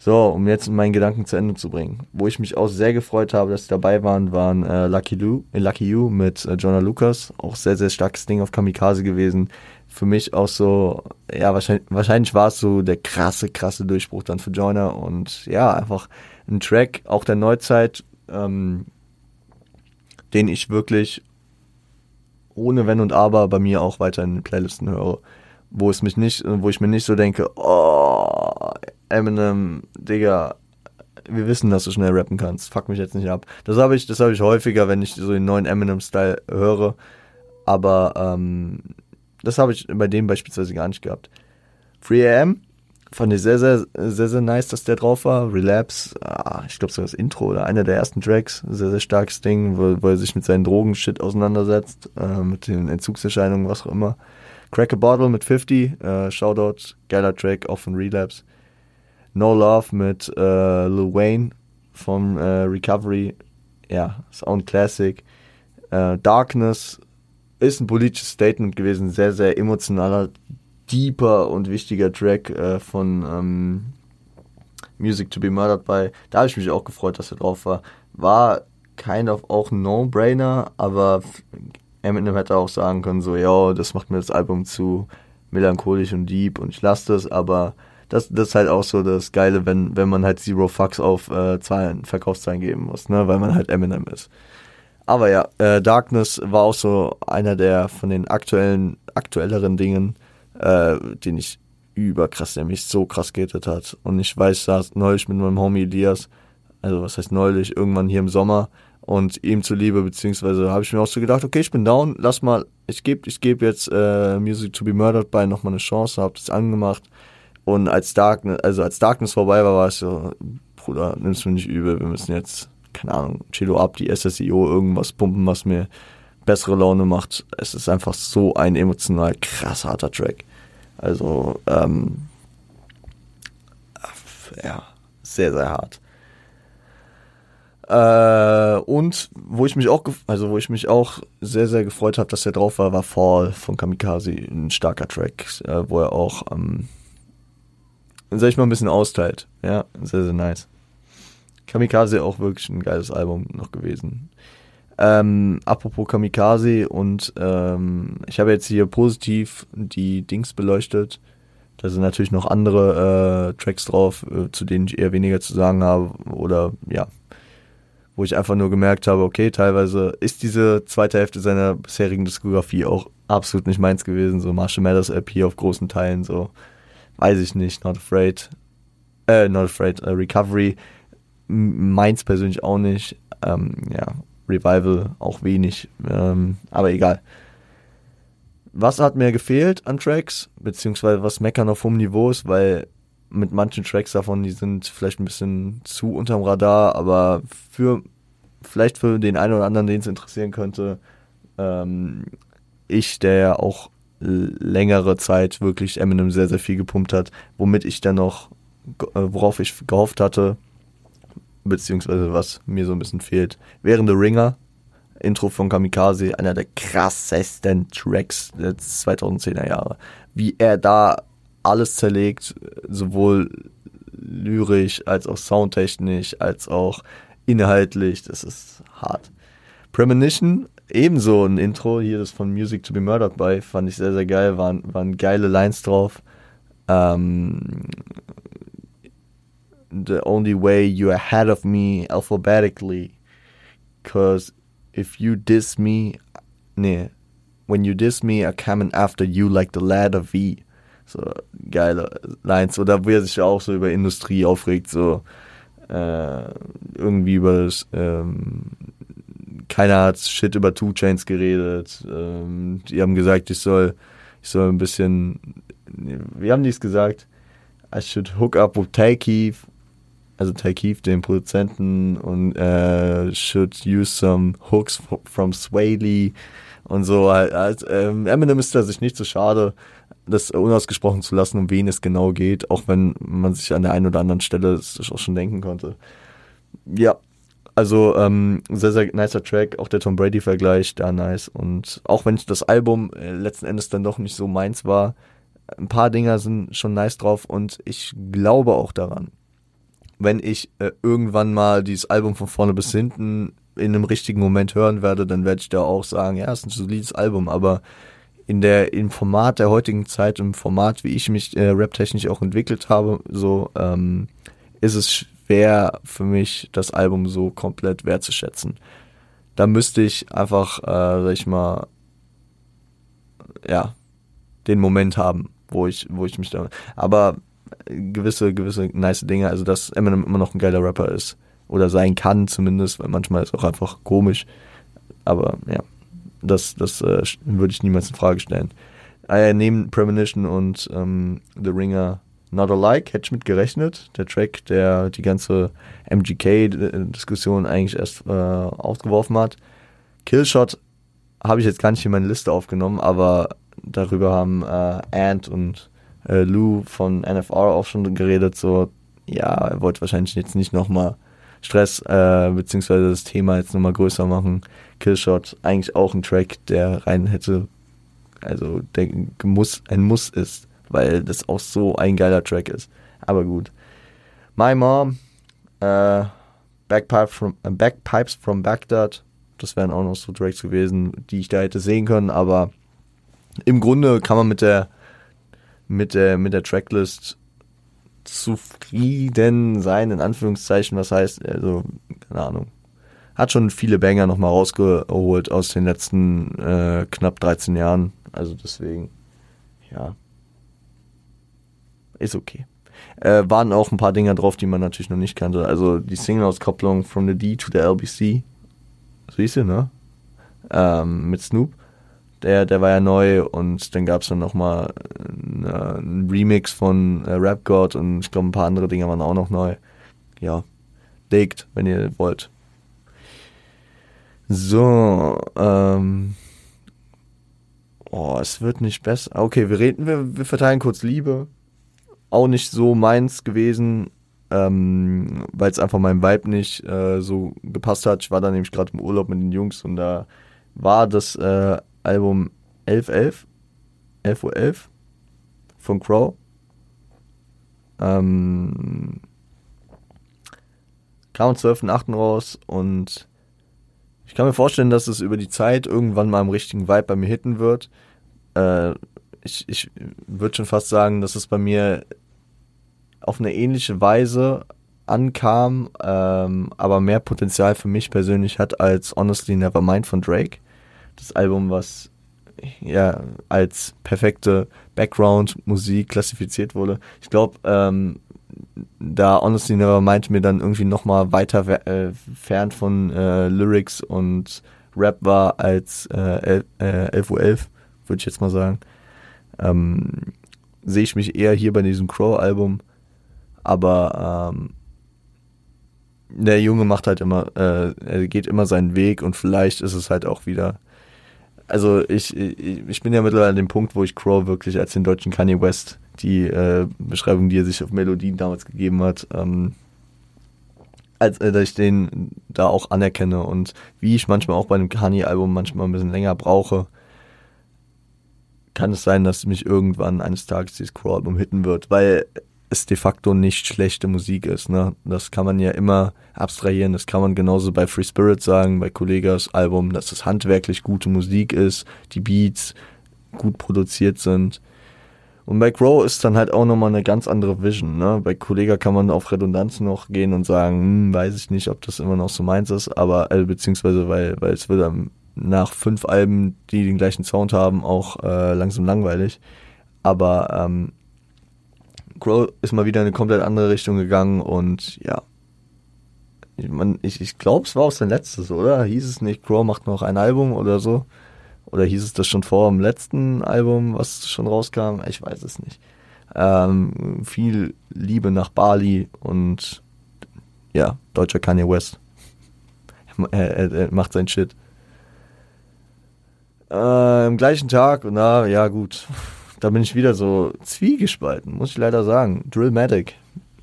A: So, um jetzt meinen Gedanken zu Ende zu bringen. Wo ich mich auch sehr gefreut habe, dass sie dabei waren, waren äh, Lucky, Lu, äh, Lucky You mit äh, Jonah Lucas. Auch sehr, sehr starkes Ding auf Kamikaze gewesen. Für mich auch so, ja, wahrscheinlich, wahrscheinlich war es so der krasse, krasse Durchbruch dann für Jonah. Und ja, einfach ein Track, auch der Neuzeit, ähm, den ich wirklich ohne Wenn und Aber bei mir auch weiter in den Playlisten höre. Wo es mich nicht, wo ich mir nicht so denke, oh, Eminem, Digga, wir wissen, dass du schnell rappen kannst. Fuck mich jetzt nicht ab. Das habe ich, habe ich häufiger, wenn ich so den neuen Eminem-Style höre. Aber ähm, das habe ich bei dem beispielsweise gar nicht gehabt. Free AM fand ich sehr, sehr, sehr, sehr nice, dass der drauf war. Relapse, ah, ich glaube sogar das Intro oder einer der ersten Tracks, sehr, sehr starkes Ding, wo, wo er sich mit seinen Drogen-Shit auseinandersetzt, äh, mit den Entzugserscheinungen, was auch immer. Crack a Bottle mit 50, äh, Shoutout, geiler Track, auch von Relapse. No Love mit äh, Lil Wayne vom äh, Recovery. Ja, Sound Classic. Äh, Darkness ist ein politisches Statement gewesen, sehr, sehr emotionaler, deeper und wichtiger Track äh, von ähm, Music to be Murdered by. Da habe ich mich auch gefreut, dass er drauf war. War kind of auch ein No-Brainer, aber Eminem hätte auch sagen können, so, ja, das macht mir das Album zu melancholisch und deep und ich lasse das, aber das, das ist halt auch so das Geile, wenn, wenn man halt Zero Fucks auf äh, Zahlen, Verkaufszahlen geben muss, ne, weil man halt Eminem ist. Aber ja, äh, Darkness war auch so einer der von den aktuellen, aktuelleren Dingen, äh, den ich überkrass, der mich so krass gehittet hat. Und ich weiß, saß neulich mit meinem Homie Elias, also was heißt neulich, irgendwann hier im Sommer, und ihm zuliebe, beziehungsweise habe ich mir auch so gedacht, okay, ich bin down, lass mal, ich gebe ich geb jetzt äh, Music to be Murdered bei nochmal eine Chance, habe das angemacht und als Darkness, also als Darkness vorbei war, war ich so, Bruder, nimm's mir nicht übel, wir müssen jetzt, keine Ahnung, Chilo ab, die SSIO, irgendwas pumpen, was mir bessere Laune macht. Es ist einfach so ein emotional krass harter Track. Also, ähm, ja, sehr, sehr hart. Äh, und wo ich mich auch, also wo ich mich auch sehr, sehr gefreut habe, dass er drauf war, war Fall von Kamikaze, ein starker Track, äh, wo er auch ähm, sag ich mal, ein bisschen austeilt. Ja, sehr, sehr nice. Kamikaze auch wirklich ein geiles Album noch gewesen. Ähm, apropos Kamikaze und ähm, ich habe jetzt hier positiv die Dings beleuchtet. Da sind natürlich noch andere äh, Tracks drauf, äh, zu denen ich eher weniger zu sagen habe oder ja, wo ich einfach nur gemerkt habe, okay, teilweise ist diese zweite Hälfte seiner bisherigen Diskografie auch absolut nicht meins gewesen, so Marshall Mathers LP auf großen Teilen, so weiß ich nicht, Not Afraid, äh, Not Afraid, äh, Recovery, meins persönlich auch nicht, ähm, ja, Revival auch wenig, ähm, aber egal. Was hat mir gefehlt an Tracks, beziehungsweise was meckern auf hohem Niveau ist, weil mit manchen Tracks davon, die sind vielleicht ein bisschen zu unterm Radar, aber für vielleicht für den einen oder anderen, den es interessieren könnte, ähm, ich, der ja auch längere Zeit wirklich Eminem sehr, sehr viel gepumpt hat, womit ich dann noch, äh, worauf ich gehofft hatte, beziehungsweise was mir so ein bisschen fehlt, während The Ringer, Intro von Kamikaze, einer der krassesten Tracks der 2010er Jahre. Wie er da alles zerlegt, sowohl lyrisch als auch soundtechnisch, als auch inhaltlich, das ist hart. Premonition, ebenso ein Intro, hier das von Music to be Murdered bei, fand ich sehr, sehr geil, waren, waren geile Lines drauf. Ähm, the only way you're ahead of me alphabetically, cause if you diss me, nee, when you diss me, I'm coming after you like the ladder V. So geile Lines. Oder wo er sich auch so über Industrie aufregt, so äh, irgendwie über das, ähm, keiner hat Shit über Two Chains geredet. Ähm, die haben gesagt, ich soll, ich soll ein bisschen, wie haben die es gesagt? I should hook up with Takeef also Takeef, den Produzenten, und äh, should use some hooks from Swaley und so. Also, ähm, Eminem ist da sich nicht so schade, das unausgesprochen zu lassen, um wen es genau geht, auch wenn man sich an der einen oder anderen Stelle das auch schon denken konnte. Ja, also ähm, sehr, sehr nicer Track, auch der Tom Brady-Vergleich, da nice. Und auch wenn das Album äh, letzten Endes dann doch nicht so meins war, ein paar Dinger sind schon nice drauf. Und ich glaube auch daran, wenn ich äh, irgendwann mal dieses Album von vorne bis hinten in einem richtigen Moment hören werde, dann werde ich da auch sagen, ja, es ist ein solides Album, aber in der im Format der heutigen Zeit, im Format, wie ich mich äh, raptechnisch auch entwickelt habe, so ähm, ist es schwer für mich, das Album so komplett wertzuschätzen. Da müsste ich einfach, äh, sag ich mal, ja, den Moment haben, wo ich, wo ich mich da. Aber gewisse, gewisse nice Dinge. Also, dass Eminem immer noch ein geiler Rapper ist. Oder sein kann zumindest, weil manchmal ist es auch einfach komisch. Aber ja, das, das äh, würde ich niemals in Frage stellen. Äh, neben Premonition und ähm, The Ringer Not Alike hätte ich mit gerechnet. Der Track, der die ganze MGK-Diskussion eigentlich erst äh, aufgeworfen hat. Killshot habe ich jetzt gar nicht in meine Liste aufgenommen, aber darüber haben äh, Ant und äh, Lou von NFR auch schon geredet, so, ja, er wollte wahrscheinlich jetzt nicht nochmal Stress, äh, beziehungsweise das Thema jetzt nochmal größer machen. Killshot, eigentlich auch ein Track, der rein hätte, also der muss, ein Muss ist, weil das auch so ein geiler Track ist. Aber gut. My Mom, äh, Backpipe from, äh, Backpipes from Baghdad, das wären auch noch so Tracks gewesen, die ich da hätte sehen können, aber im Grunde kann man mit der mit der, mit der Tracklist zufrieden sein, in Anführungszeichen, was heißt, also, keine Ahnung. Hat schon viele Banger nochmal rausgeholt aus den letzten äh, knapp 13 Jahren. Also deswegen, ja. Ist okay. Äh, waren auch ein paar Dinger drauf, die man natürlich noch nicht kannte. Also die Single-Auskopplung From the D to the LBC. So hieß sie, ne? Ähm, mit Snoop. Der, der war ja neu und dann gab es dann nochmal ein Remix von äh, Rap God und ich glaube ein paar andere Dinge waren auch noch neu. Ja, legt, wenn ihr wollt. So, ähm. Oh, es wird nicht besser. Okay, wir reden, wir, wir verteilen kurz Liebe. Auch nicht so meins gewesen, ähm, weil es einfach meinem Vibe nicht äh, so gepasst hat. Ich war da nämlich gerade im Urlaub mit den Jungs und da war das äh, Album 1111, 11 Uhr 11 von Crow. Ähm, kam am 12.8. raus und ich kann mir vorstellen, dass es über die Zeit irgendwann mal im richtigen Vibe bei mir hitten wird. Äh, ich ich würde schon fast sagen, dass es bei mir auf eine ähnliche Weise ankam, ähm, aber mehr Potenzial für mich persönlich hat als Honestly Nevermind von Drake das Album, was ja als perfekte Background-Musik klassifiziert wurde. Ich glaube, ähm, da Honestly Nevermind mir dann irgendwie nochmal weiter äh, fern von äh, Lyrics und Rap war als äh, äh, 11 Uhr 11, würde ich jetzt mal sagen. Ähm, Sehe ich mich eher hier bei diesem Crow-Album, aber ähm, der Junge macht halt immer, äh, er geht immer seinen Weg und vielleicht ist es halt auch wieder. Also ich, ich, ich bin ja mittlerweile an dem Punkt, wo ich Crow wirklich als den deutschen Kanye West, die äh, Beschreibung, die er sich auf Melodien damals gegeben hat, ähm, als äh, dass ich den da auch anerkenne und wie ich manchmal auch bei einem Kanye-Album manchmal ein bisschen länger brauche, kann es sein, dass mich irgendwann eines Tages dieses Crow-Album hitten wird, weil es de facto nicht schlechte Musik ist. Ne? Das kann man ja immer abstrahieren. Das kann man genauso bei Free Spirit sagen, bei Kollegas Album, dass es handwerklich gute Musik ist, die Beats gut produziert sind. Und bei Crow ist dann halt auch nochmal eine ganz andere Vision. Ne? Bei Kollega kann man auf Redundanz noch gehen und sagen, hm, weiß ich nicht, ob das immer noch so meins ist, aber äh, beziehungsweise weil, weil es wird dann nach fünf Alben, die den gleichen Sound haben, auch äh, langsam langweilig. Aber ähm, Crow ist mal wieder in eine komplett andere Richtung gegangen und ja. Ich, man, ich, ich glaube, es war auch sein letztes, oder? Hieß es nicht, Crow macht noch ein Album oder so? Oder hieß es das schon vor dem letzten Album, was schon rauskam? Ich weiß es nicht. Ähm, viel Liebe nach Bali und ja, deutscher Kanye West. Er, er, er macht sein Shit. Äh, am gleichen Tag, na ja gut, da bin ich wieder so zwiegespalten, muss ich leider sagen. Drillmatic.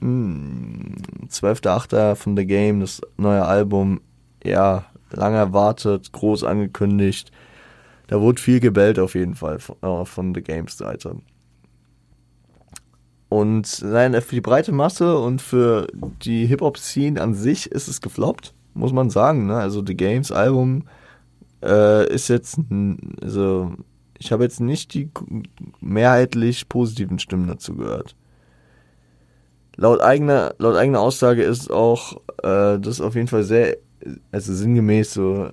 A: Hm, 12.8. von The Game, das neue Album. Ja, lange erwartet, groß angekündigt. Da wurde viel gebellt auf jeden Fall von, äh, von The Games Seite. Und nein, für die breite Masse und für die Hip-Hop-Scene an sich ist es gefloppt, muss man sagen. Ne? Also The Games Album äh, ist jetzt, also ich habe jetzt nicht die mehrheitlich positiven Stimmen dazu gehört. Laut eigener, laut eigener Aussage ist auch äh, das auf jeden Fall sehr, also sinngemäß so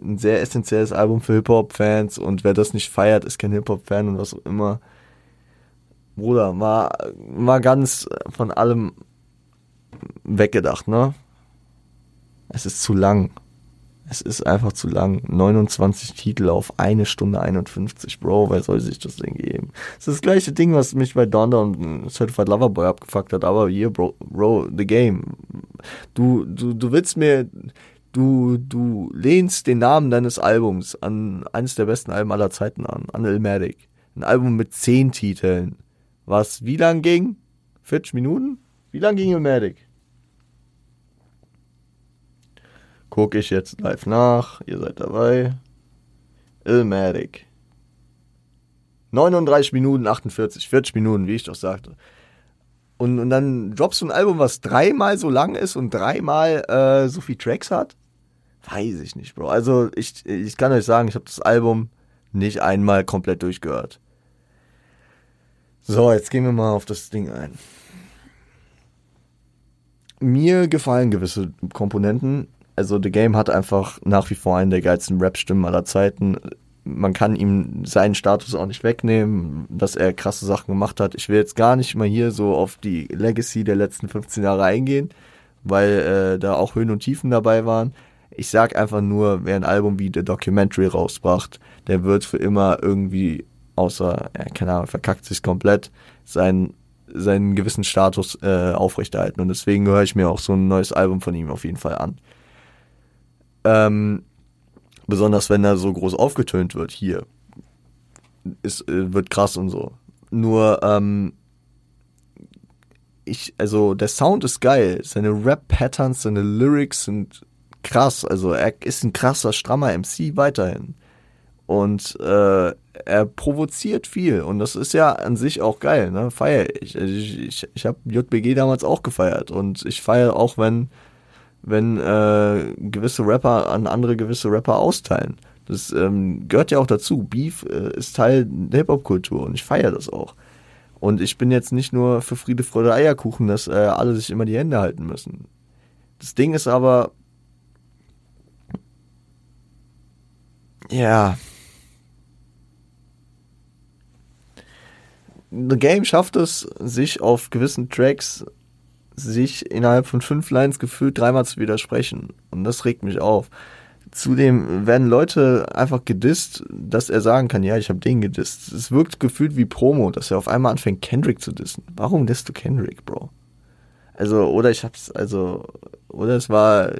A: ein sehr essentielles Album für Hip-Hop-Fans und wer das nicht feiert, ist kein Hip-Hop-Fan und was auch immer. Bruder, war, war ganz von allem weggedacht, ne? Es ist zu lang. Es ist einfach zu lang. 29 Titel auf eine Stunde 51, Bro. Wer soll sich das denn geben? Das ist das gleiche Ding, was mich bei Donda und Certified Lover Boy abgefuckt hat. Aber hier, Bro, Bro, the game. Du, du, du willst mir, du, du lehnst den Namen deines Albums an eines der besten Alben aller Zeiten an, an Ilmatic. Ein Album mit 10 Titeln. Was, wie lang ging? 40 Minuten? Wie lang ging Ilmatic? Gucke ich jetzt live nach. Ihr seid dabei. Ilmatic. 39 Minuten 48, 40 Minuten, wie ich doch sagte. Und, und dann droppst du ein Album, was dreimal so lang ist und dreimal äh, so viel Tracks hat? Weiß ich nicht, Bro. Also ich, ich kann euch sagen, ich habe das Album nicht einmal komplett durchgehört. So, jetzt gehen wir mal auf das Ding ein. Mir gefallen gewisse Komponenten also The Game hat einfach nach wie vor einen der geilsten Rap-Stimmen aller Zeiten. Man kann ihm seinen Status auch nicht wegnehmen, dass er krasse Sachen gemacht hat. Ich will jetzt gar nicht mal hier so auf die Legacy der letzten 15 Jahre eingehen, weil äh, da auch Höhen und Tiefen dabei waren. Ich sag einfach nur, wer ein Album wie The Documentary rausbracht, der wird für immer irgendwie, außer, ja, keine Ahnung, verkackt sich komplett, seinen seinen gewissen Status äh, aufrechterhalten. Und deswegen höre ich mir auch so ein neues Album von ihm auf jeden Fall an. Ähm, besonders wenn er so groß aufgetönt wird hier. Ist, äh, wird krass und so. Nur, ähm, ich, also der Sound ist geil. Seine Rap-Patterns, seine Lyrics sind krass. Also er ist ein krasser, strammer MC weiterhin. Und äh, er provoziert viel. Und das ist ja an sich auch geil, ne? Feier ich. Also ich, ich, ich habe JBG damals auch gefeiert. Und ich feiere auch, wenn wenn äh, gewisse Rapper an andere gewisse Rapper austeilen. Das ähm, gehört ja auch dazu. Beef äh, ist Teil der Hip-Hop-Kultur und ich feiere das auch. Und ich bin jetzt nicht nur für Friede, Freude, Eierkuchen, dass äh, alle sich immer die Hände halten müssen. Das Ding ist aber, ja, The Game schafft es, sich auf gewissen Tracks sich innerhalb von fünf Lines gefühlt dreimal zu widersprechen. Und das regt mich auf. Zudem werden Leute einfach gedisst, dass er sagen kann, ja, ich habe den gedisst. Es wirkt gefühlt wie Promo, dass er auf einmal anfängt, Kendrick zu dissen. Warum disst du Kendrick, Bro? Also, oder ich hab's, also, oder es war,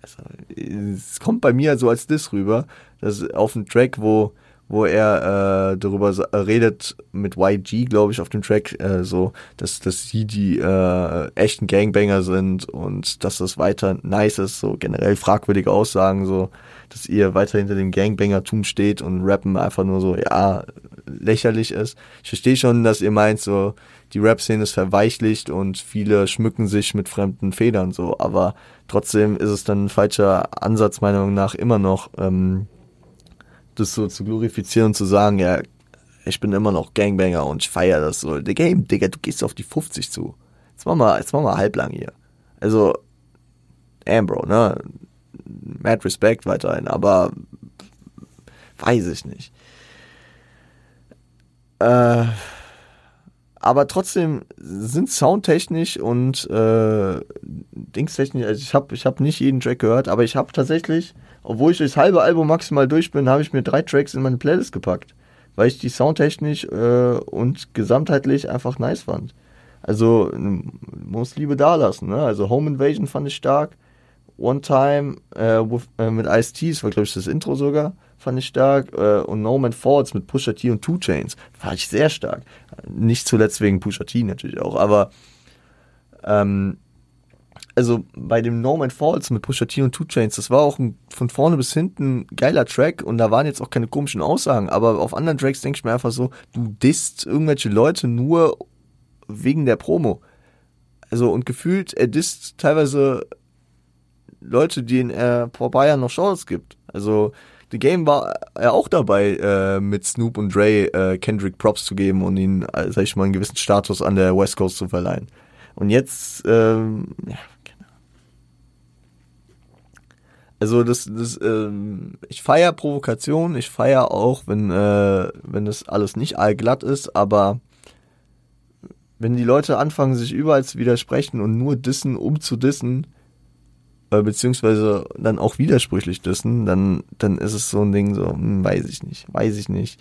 A: also, es kommt bei mir so als Diss rüber, dass auf dem Track, wo, wo er äh, darüber äh, redet mit YG, glaube ich, auf dem Track, äh, so, dass, dass sie die äh, echten Gangbanger sind und dass das weiter nice ist, so generell fragwürdige Aussagen, so, dass ihr weiter hinter dem Gangbangertum steht und Rappen einfach nur so, ja, lächerlich ist. Ich verstehe schon, dass ihr meint, so, die Rap-Szene ist verweichlicht und viele schmücken sich mit fremden Federn so, aber trotzdem ist es dann ein falscher Ansatz meiner Meinung nach immer noch, ähm, das so zu glorifizieren und zu sagen, ja, ich bin immer noch Gangbanger und ich feiere das so. The Game, Digga, du gehst auf die 50 zu. Jetzt mach mal, jetzt mach mal halblang hier. Also, Ambro, ne? Mad Respect weiterhin, aber weiß ich nicht. Äh, aber trotzdem sind soundtechnisch und äh, dingstechnisch, also ich habe ich hab nicht jeden Track gehört, aber ich habe tatsächlich, obwohl ich das halbe Album maximal durch bin, habe ich mir drei Tracks in meine Playlist gepackt, weil ich die soundtechnisch äh, und gesamtheitlich einfach nice fand. Also muss Liebe da lassen, ne? Also Home Invasion fand ich stark, One Time äh, with, äh, mit Ice-T, das war glaube ich das Intro sogar fand ich stark. Äh, und No Man Falls mit Pusha T und Two Chains fand ich sehr stark. Nicht zuletzt wegen Pusha T natürlich auch, aber ähm, also bei dem No Man Falls mit Pusha T und Two Chains, das war auch ein, von vorne bis hinten geiler Track und da waren jetzt auch keine komischen Aussagen, aber auf anderen Tracks denke ich mir einfach so, du disst irgendwelche Leute nur wegen der Promo. Also und gefühlt, er disst teilweise Leute, denen er vor Bayern noch Chance gibt. Also The Game war ja auch dabei, äh, mit Snoop und Dre äh, Kendrick Props zu geben und ihnen, äh, sag ich mal, einen gewissen Status an der West Coast zu verleihen. Und jetzt, ähm, ja, genau. Also das, das, ähm, ich feier Provokation, ich feier auch, wenn, äh, wenn das alles nicht allglatt ist, aber wenn die Leute anfangen, sich überall zu widersprechen und nur dissen, um zu dissen, äh, beziehungsweise dann auch widersprüchlich dissen, dann, dann ist es so ein Ding so, hm, weiß ich nicht, weiß ich nicht.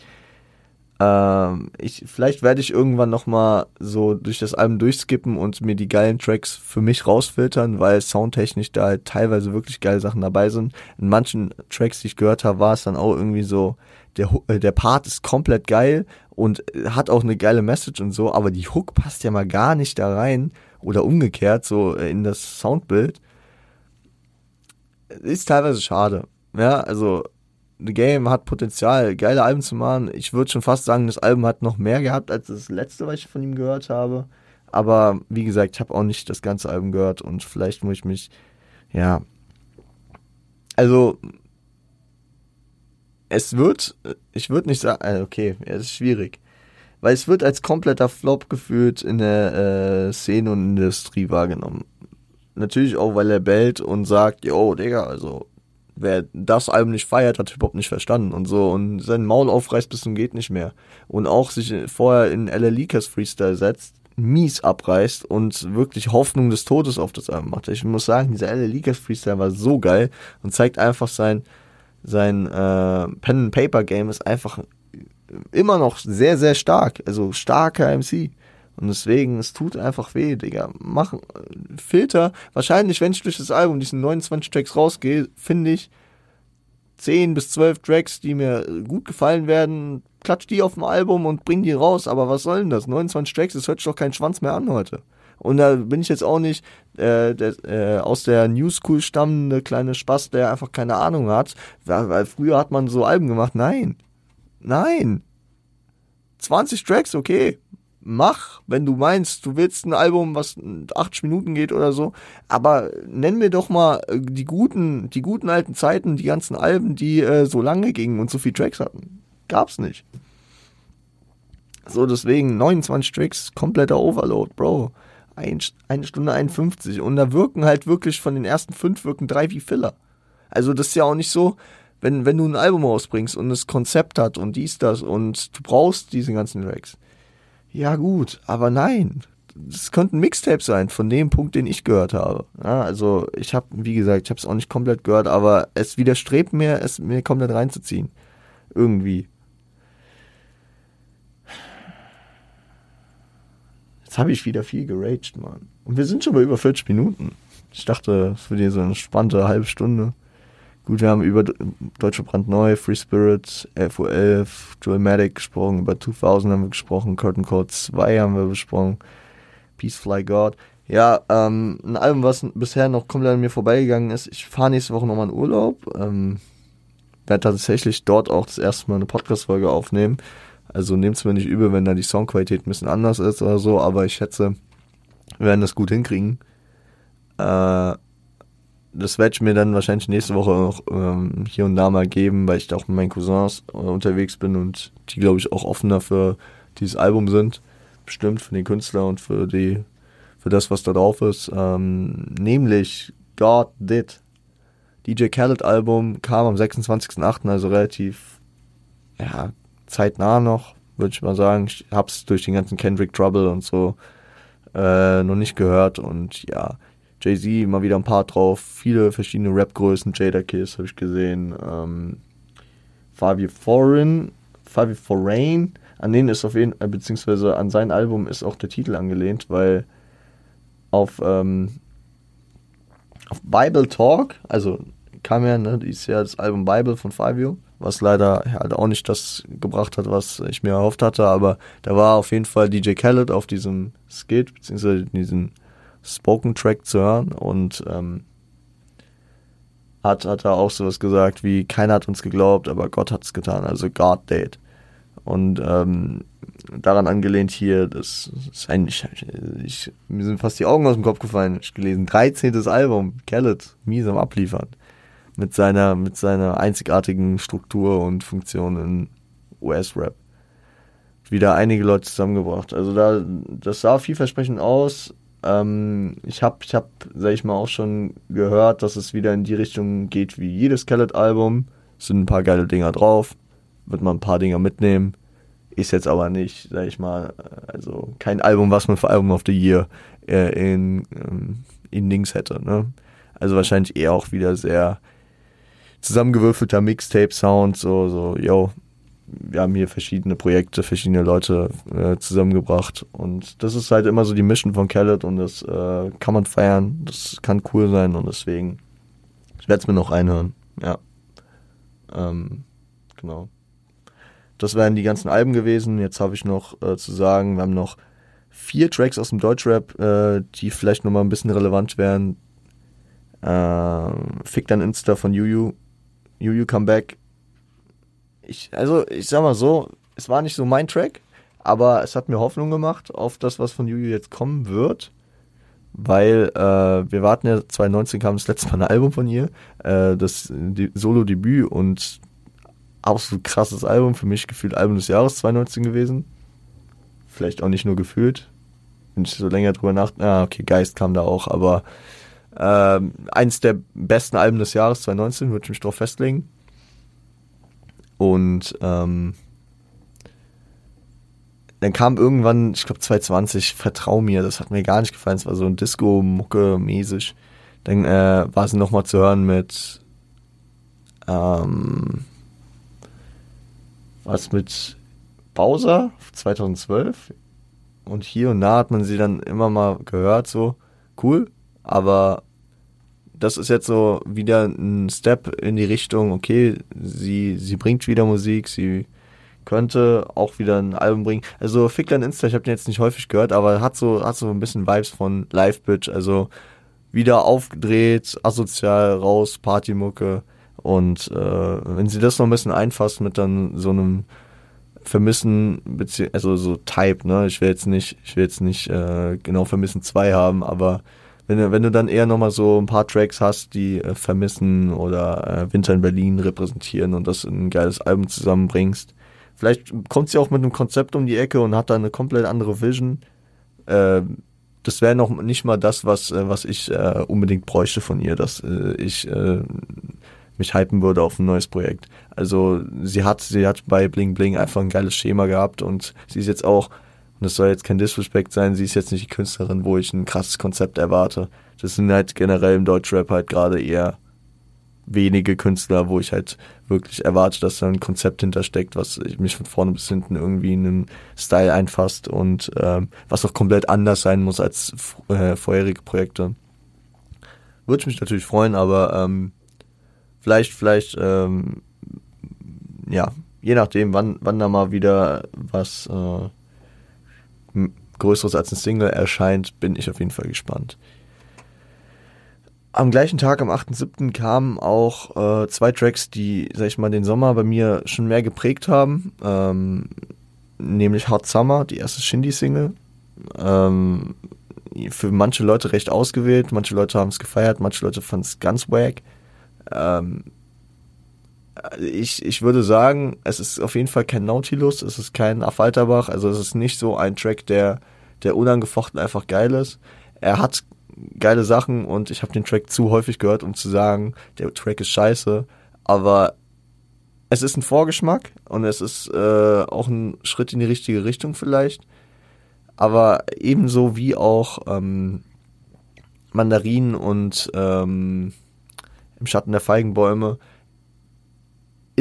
A: Ähm, ich, vielleicht werde ich irgendwann nochmal so durch das Album durchskippen und mir die geilen Tracks für mich rausfiltern, weil soundtechnisch da halt teilweise wirklich geile Sachen dabei sind. In manchen Tracks, die ich gehört habe, war es dann auch irgendwie so, der, äh, der Part ist komplett geil und hat auch eine geile Message und so, aber die Hook passt ja mal gar nicht da rein oder umgekehrt so in das Soundbild ist teilweise schade. Ja, also The Game hat Potenzial, geile Alben zu machen. Ich würde schon fast sagen, das Album hat noch mehr gehabt als das letzte, was ich von ihm gehört habe. Aber wie gesagt, ich habe auch nicht das ganze Album gehört und vielleicht muss ich mich, ja. Also, es wird, ich würde nicht sagen, äh, okay, es ist schwierig. Weil es wird als kompletter Flop gefühlt in der äh, Szene und Industrie wahrgenommen natürlich auch, weil er bellt und sagt, yo, Digga, also wer das Album nicht feiert, hat überhaupt nicht verstanden und so und sein Maul aufreißt bis zum geht nicht mehr und auch sich vorher in Leakers Freestyle setzt, mies abreißt und wirklich Hoffnung des Todes auf das Album macht. Ich muss sagen, dieser Leakers Freestyle war so geil und zeigt einfach sein sein äh, Pen and Paper Game ist einfach immer noch sehr sehr stark, also starker MC. Und deswegen, es tut einfach weh, Digga. Mach, Filter. Wahrscheinlich, wenn ich durch das Album diesen 29 Tracks rausgehe, finde ich 10 bis 12 Tracks, die mir gut gefallen werden. Klatsch die auf dem Album und bring die raus. Aber was soll denn das? 29 Tracks, das hört sich doch kein Schwanz mehr an heute. Und da bin ich jetzt auch nicht äh, der, äh, aus der New School stammende kleine Spaß, der einfach keine Ahnung hat. Weil, weil früher hat man so Alben gemacht. Nein. Nein. 20 Tracks, okay mach, wenn du meinst, du willst ein Album, was 80 Minuten geht oder so, aber nenn mir doch mal äh, die guten, die guten alten Zeiten, die ganzen Alben, die äh, so lange gingen und so viele Tracks hatten. Gab's nicht. So, deswegen 29 Tracks, kompletter Overload, Bro. Ein, Stunde 51 und da wirken halt wirklich von den ersten fünf wirken drei wie Filler. Also das ist ja auch nicht so, wenn, wenn du ein Album rausbringst und das Konzept hat und dies, das und du brauchst diese ganzen Tracks ja gut, aber nein. Es könnte ein Mixtape sein von dem Punkt, den ich gehört habe. Ja, also ich habe, wie gesagt, ich habe es auch nicht komplett gehört, aber es widerstrebt mir, es mir komplett reinzuziehen. Irgendwie. Jetzt habe ich wieder viel geraged, Mann. Und wir sind schon bei über 40 Minuten. Ich dachte, es wird hier so eine spannende halbe Stunde. Gut, wir haben über Deutsche Brandneu, Free Spirit, FO11, Matic gesprochen, über 2000 haben wir gesprochen, Curtain Code 2 haben wir besprochen, Peace Fly God. Ja, ähm, ein Album, was bisher noch komplett an mir vorbeigegangen ist. Ich fahre nächste Woche nochmal in Urlaub. Ähm, werde tatsächlich dort auch das erste Mal eine Podcast-Folge aufnehmen. Also nehmt es mir nicht übel, wenn da die Songqualität ein bisschen anders ist oder so, aber ich schätze, wir werden das gut hinkriegen. Äh, das werde ich mir dann wahrscheinlich nächste Woche noch ähm, hier und da mal geben, weil ich da auch mit meinen Cousins äh, unterwegs bin und die, glaube ich, auch offener für dieses Album sind. Bestimmt für den Künstler und für die, für das, was da drauf ist. Ähm, nämlich God Did. DJ Khaled Album kam am 26.08., also relativ, ja, zeitnah noch, würde ich mal sagen. Ich hab's durch den ganzen Kendrick Trouble und so äh, noch nicht gehört und ja, Jay-Z mal wieder ein paar drauf, viele verschiedene Rap-Größen, Jada Kiss habe ich gesehen, ähm, Fabio Foreign, Fabio Foreign, an denen ist auf jeden Fall, beziehungsweise an sein Album ist auch der Titel angelehnt, weil auf, ähm, auf Bible Talk, also kam ja, ne, dieses Jahr das Album Bible von Fabio, was leider halt auch nicht das gebracht hat, was ich mir erhofft hatte, aber da war auf jeden Fall DJ Khaled auf diesem Skit, beziehungsweise diesen Spoken Track zu hören und ähm, hat, hat er auch sowas gesagt wie, keiner hat uns geglaubt, aber Gott hat es getan, also God did. Und ähm, daran angelehnt hier, das ist eigentlich, ich, mir sind fast die Augen aus dem Kopf gefallen, ich gelesen, 13. Album, Khaled, mies am Abliefern. Mit seiner, mit seiner einzigartigen Struktur und Funktion in US-Rap. Wieder einige Leute zusammengebracht. Also da, das sah vielversprechend aus. Ähm, ich habe, ich hab, sag ich mal, auch schon gehört, dass es wieder in die Richtung geht wie jedes Skelet-Album. Sind ein paar geile Dinger drauf. Wird man ein paar Dinger mitnehmen. Ist jetzt aber nicht, sag ich mal, also kein Album, was man für Album of the Year äh, in, ähm, in Dings hätte. Ne? Also wahrscheinlich eher auch wieder sehr zusammengewürfelter Mixtape-Sound, so, so, yo, wir haben hier verschiedene Projekte, verschiedene Leute äh, zusammengebracht und das ist halt immer so die Mission von Khaled und das äh, kann man feiern, das kann cool sein und deswegen, ich werde es mir noch einhören, ja. Ähm, genau. Das wären die ganzen Alben gewesen. Jetzt habe ich noch äh, zu sagen, wir haben noch vier Tracks aus dem Deutschrap, äh, die vielleicht nochmal ein bisschen relevant wären. Äh, Fick dein Insta von Juju, Juju Comeback ich, also ich sag mal so, es war nicht so mein Track, aber es hat mir Hoffnung gemacht auf das, was von Juju jetzt kommen wird. Weil äh, wir warten ja, 2019 kam das letzte Mal ein Album von ihr, äh, das Solo-Debüt und absolut krasses Album, für mich gefühlt Album des Jahres 2019 gewesen. Vielleicht auch nicht nur gefühlt, wenn ich so länger drüber nach, ah, okay, Geist kam da auch, aber äh, eins der besten Alben des Jahres 2019, würde ich mich drauf festlegen. Und ähm, dann kam irgendwann, ich glaube 2020, Vertrau mir, das hat mir gar nicht gefallen, es war so ein Disco-Mucke-mäßig. Dann äh, war sie nochmal zu hören mit ähm, was mit Bowser 2012 und hier und da hat man sie dann immer mal gehört, so cool, aber das ist jetzt so wieder ein Step in die Richtung, okay, sie, sie bringt wieder Musik, sie könnte auch wieder ein Album bringen. Also Fick dein Insta, ich habe den jetzt nicht häufig gehört, aber hat so, hat so ein bisschen Vibes von Live Bitch, also wieder aufgedreht, asozial, raus, Partymucke. Und äh, wenn sie das noch ein bisschen einfasst mit dann so einem Vermissen, also so Type, ne? Ich will jetzt nicht, ich will jetzt nicht äh, genau Vermissen 2 haben, aber wenn du, wenn du dann eher nochmal so ein paar Tracks hast, die äh, Vermissen oder äh, Winter in Berlin repräsentieren und das in ein geiles Album zusammenbringst. Vielleicht kommt sie auch mit einem Konzept um die Ecke und hat da eine komplett andere Vision. Äh, das wäre noch nicht mal das, was, äh, was ich äh, unbedingt bräuchte von ihr, dass äh, ich mich hypen würde auf ein neues Projekt. Also sie hat, sie hat bei Bling Bling einfach ein geiles Schema gehabt und sie ist jetzt auch und das soll jetzt kein Disrespect sein, sie ist jetzt nicht die Künstlerin, wo ich ein krasses Konzept erwarte. Das sind halt generell im Deutschrap halt gerade eher wenige Künstler, wo ich halt wirklich erwarte, dass da ein Konzept hintersteckt, was mich von vorne bis hinten irgendwie in einen Style einfasst und ähm, was auch komplett anders sein muss als äh, vorherige Projekte. Würde ich mich natürlich freuen, aber ähm, vielleicht, vielleicht, ähm, ja, je nachdem, wann, wann da mal wieder was äh, Größeres als ein Single erscheint, bin ich auf jeden Fall gespannt. Am gleichen Tag, am 8.7., kamen auch äh, zwei Tracks, die, sag ich mal, den Sommer bei mir schon mehr geprägt haben. Ähm, nämlich Hot Summer, die erste Shindy-Single. Ähm, für manche Leute recht ausgewählt, manche Leute haben es gefeiert, manche Leute fanden es ganz wack. Ähm, ich, ich würde sagen, es ist auf jeden Fall kein Nautilus, es ist kein Affalterbach, also es ist nicht so ein Track, der, der unangefochten einfach geil ist. Er hat geile Sachen und ich habe den Track zu häufig gehört, um zu sagen, der Track ist scheiße. Aber es ist ein Vorgeschmack und es ist äh, auch ein Schritt in die richtige Richtung vielleicht. Aber ebenso wie auch ähm, Mandarinen und ähm, im Schatten der Feigenbäume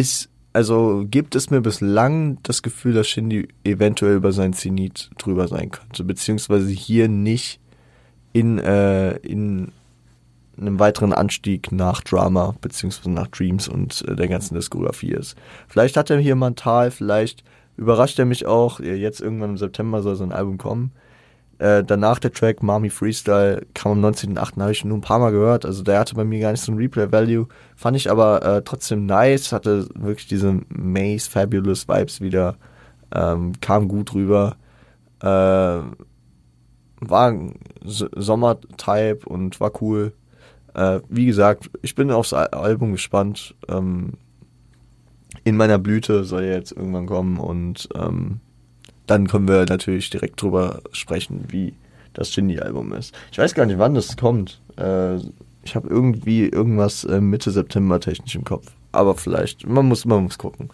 A: ist, also gibt es mir bislang das Gefühl, dass Shindy eventuell über sein Zenit drüber sein könnte, beziehungsweise hier nicht in, äh, in einem weiteren Anstieg nach Drama beziehungsweise nach Dreams und äh, der ganzen Diskografie ist. Vielleicht hat er hier mal ein Tal, vielleicht überrascht er mich auch. Jetzt irgendwann im September soll so ein Album kommen. Äh, danach der Track Mami Freestyle kam am 19.8. habe ich nur ein paar Mal gehört. Also der hatte bei mir gar nicht so ein Replay-Value. Fand ich aber äh, trotzdem nice, hatte wirklich diese Maze Fabulous Vibes wieder. Ähm, kam gut rüber. Äh, war ein Sommertype und war cool. Äh, wie gesagt, ich bin aufs Album gespannt. Ähm, in meiner Blüte soll jetzt irgendwann kommen und ähm, dann können wir natürlich direkt drüber sprechen, wie das Shindy-Album ist. Ich weiß gar nicht, wann das kommt. Äh, ich habe irgendwie irgendwas äh, Mitte September technisch im Kopf. Aber vielleicht, man muss, man muss gucken.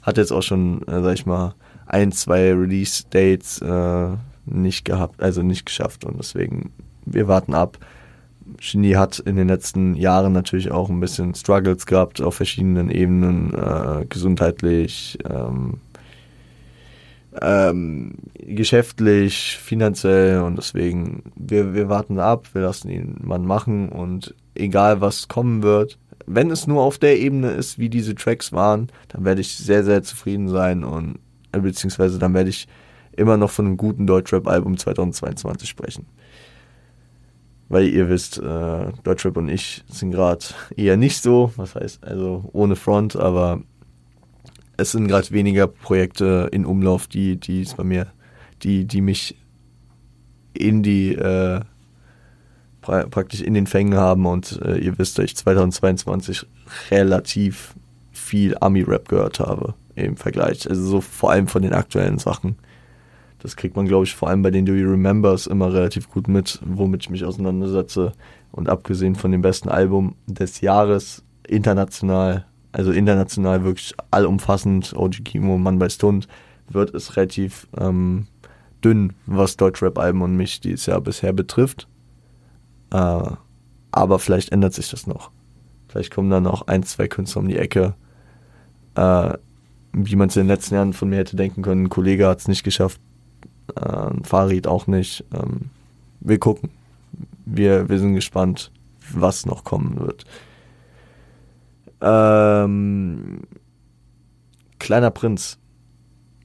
A: Hat jetzt auch schon, äh, sag ich mal, ein, zwei Release-Dates äh, nicht gehabt, also nicht geschafft und deswegen, wir warten ab. Shindy hat in den letzten Jahren natürlich auch ein bisschen Struggles gehabt auf verschiedenen Ebenen, äh, gesundheitlich, ähm, ähm, geschäftlich, finanziell und deswegen, wir, wir warten ab, wir lassen ihn mal machen und egal was kommen wird, wenn es nur auf der Ebene ist, wie diese Tracks waren, dann werde ich sehr, sehr zufrieden sein und äh, beziehungsweise dann werde ich immer noch von einem guten Deutschrap-Album 2022 sprechen. Weil ihr wisst, äh, Deutschrap und ich sind gerade eher nicht so, was heißt, also ohne Front, aber es sind gerade weniger Projekte in Umlauf, die, die bei mir, die, die mich in die äh, pra praktisch in den Fängen haben und äh, ihr wisst, dass ich 2022 relativ viel Ami-Rap gehört habe im Vergleich. Also so vor allem von den aktuellen Sachen. Das kriegt man, glaube ich, vor allem bei den Do You Remembers immer relativ gut mit, womit ich mich auseinandersetze. Und abgesehen von dem besten Album des Jahres, international, also international wirklich allumfassend, OG Kimo, Mann bei Stund, wird es relativ ähm, dünn, was Deutschrap-Alben und mich dieses Jahr bisher betrifft. Äh, aber vielleicht ändert sich das noch. Vielleicht kommen dann noch ein, zwei Künstler um die Ecke, äh, wie man es in den letzten Jahren von mir hätte denken können. Ein Kollege hat es nicht geschafft, äh, Farid auch nicht. Ähm, wir gucken. Wir, wir sind gespannt, was noch kommen wird. Ähm, Kleiner Prinz.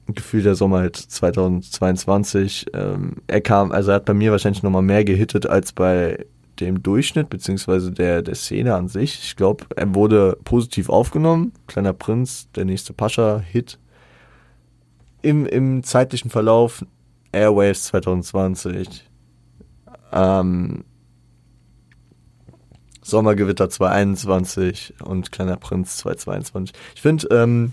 A: Gefühl der Sommer halt 2022. Ähm, er kam, also er hat bei mir wahrscheinlich nochmal mehr gehittet als bei dem Durchschnitt, beziehungsweise der, der Szene an sich. Ich glaube, er wurde positiv aufgenommen. Kleiner Prinz, der nächste Pascha-Hit. Im, Im zeitlichen Verlauf Airwaves 2020, ähm, Sommergewitter 2021 und Kleiner Prinz 2022. Ich finde, ähm,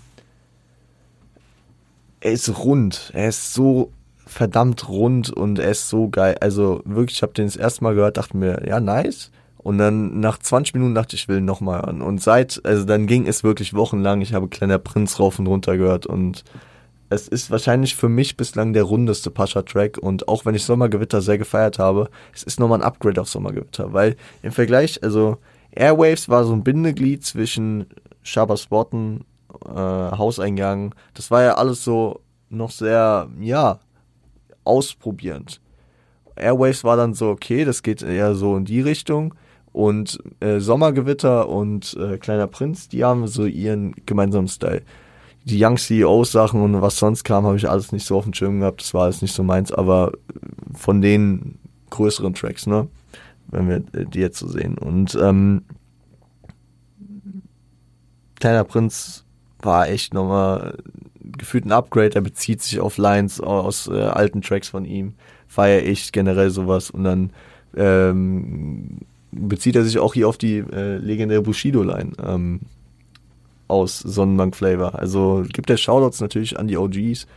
A: er ist rund. Er ist so verdammt rund und er ist so geil. Also wirklich, ich habe den das erste Mal gehört, dachte mir, ja, nice. Und dann nach 20 Minuten dachte ich, ich will nochmal hören. Und seit, also dann ging es wirklich wochenlang. Ich habe Kleiner Prinz rauf und runter gehört und es ist wahrscheinlich für mich bislang der rundeste Pascha-Track und auch wenn ich Sommergewitter sehr gefeiert habe, es ist nochmal ein Upgrade auf Sommergewitter, weil im Vergleich, also Airwaves war so ein Bindeglied zwischen Shabba Spotten, äh, Hauseingang. Das war ja alles so noch sehr, ja, ausprobierend. Airwaves war dann so, okay, das geht eher so in die Richtung. Und äh, Sommergewitter und äh, Kleiner Prinz, die haben so ihren gemeinsamen Style. Die Young CEOs Sachen und was sonst kam, habe ich alles nicht so auf dem Schirm gehabt. Das war alles nicht so meins, aber von den größeren Tracks, ne? Wenn wir die jetzt so sehen. Und ähm, Kleiner Prinz war echt nochmal gefühlt ein Upgrade. Er bezieht sich auf Lines aus äh, alten Tracks von ihm. Feier ich generell sowas. Und dann ähm, bezieht er sich auch hier auf die äh, legendäre Bushido-Line ähm, aus Sonnenbank Flavor. Also gibt er Shoutouts natürlich an die OGs.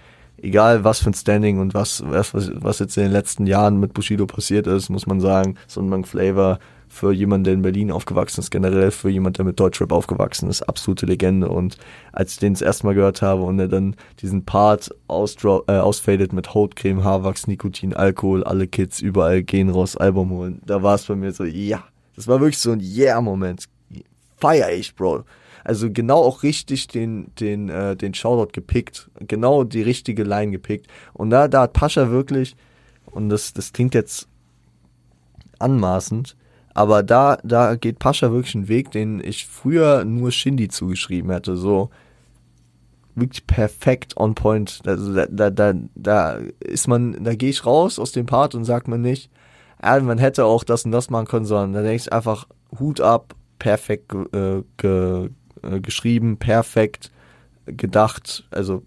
A: Egal was für ein Standing und was, was, was jetzt in den letzten Jahren mit Bushido passiert ist, muss man sagen, Sonnenbank Flavor für jemanden, der in Berlin aufgewachsen ist, generell für jemanden, der mit Deutschrap aufgewachsen ist, absolute Legende. Und als ich den das erste Mal gehört habe und er dann diesen Part ausdro äh, ausfadet mit Hautcreme, Haarwachs, Nikotin, Alkohol, alle Kids überall gehen raus, Album holen, da war es bei mir so, ja, das war wirklich so ein Yeah-Moment. Feier ich, Bro. Also genau auch richtig den, den, äh, den Shoutout gepickt. Genau die richtige Line gepickt. Und da, da hat Pascha wirklich, und das, das klingt jetzt anmaßend, aber da, da geht Pascha wirklich einen Weg, den ich früher nur Shindy zugeschrieben hätte. So wirklich perfekt on point. Also da, da, da, da ist man, da gehe ich raus aus dem Part und sagt man nicht, ja, man hätte auch das und das machen können, sondern da denke ich einfach, Hut ab, perfekt äh, ge, äh, geschrieben, perfekt gedacht, also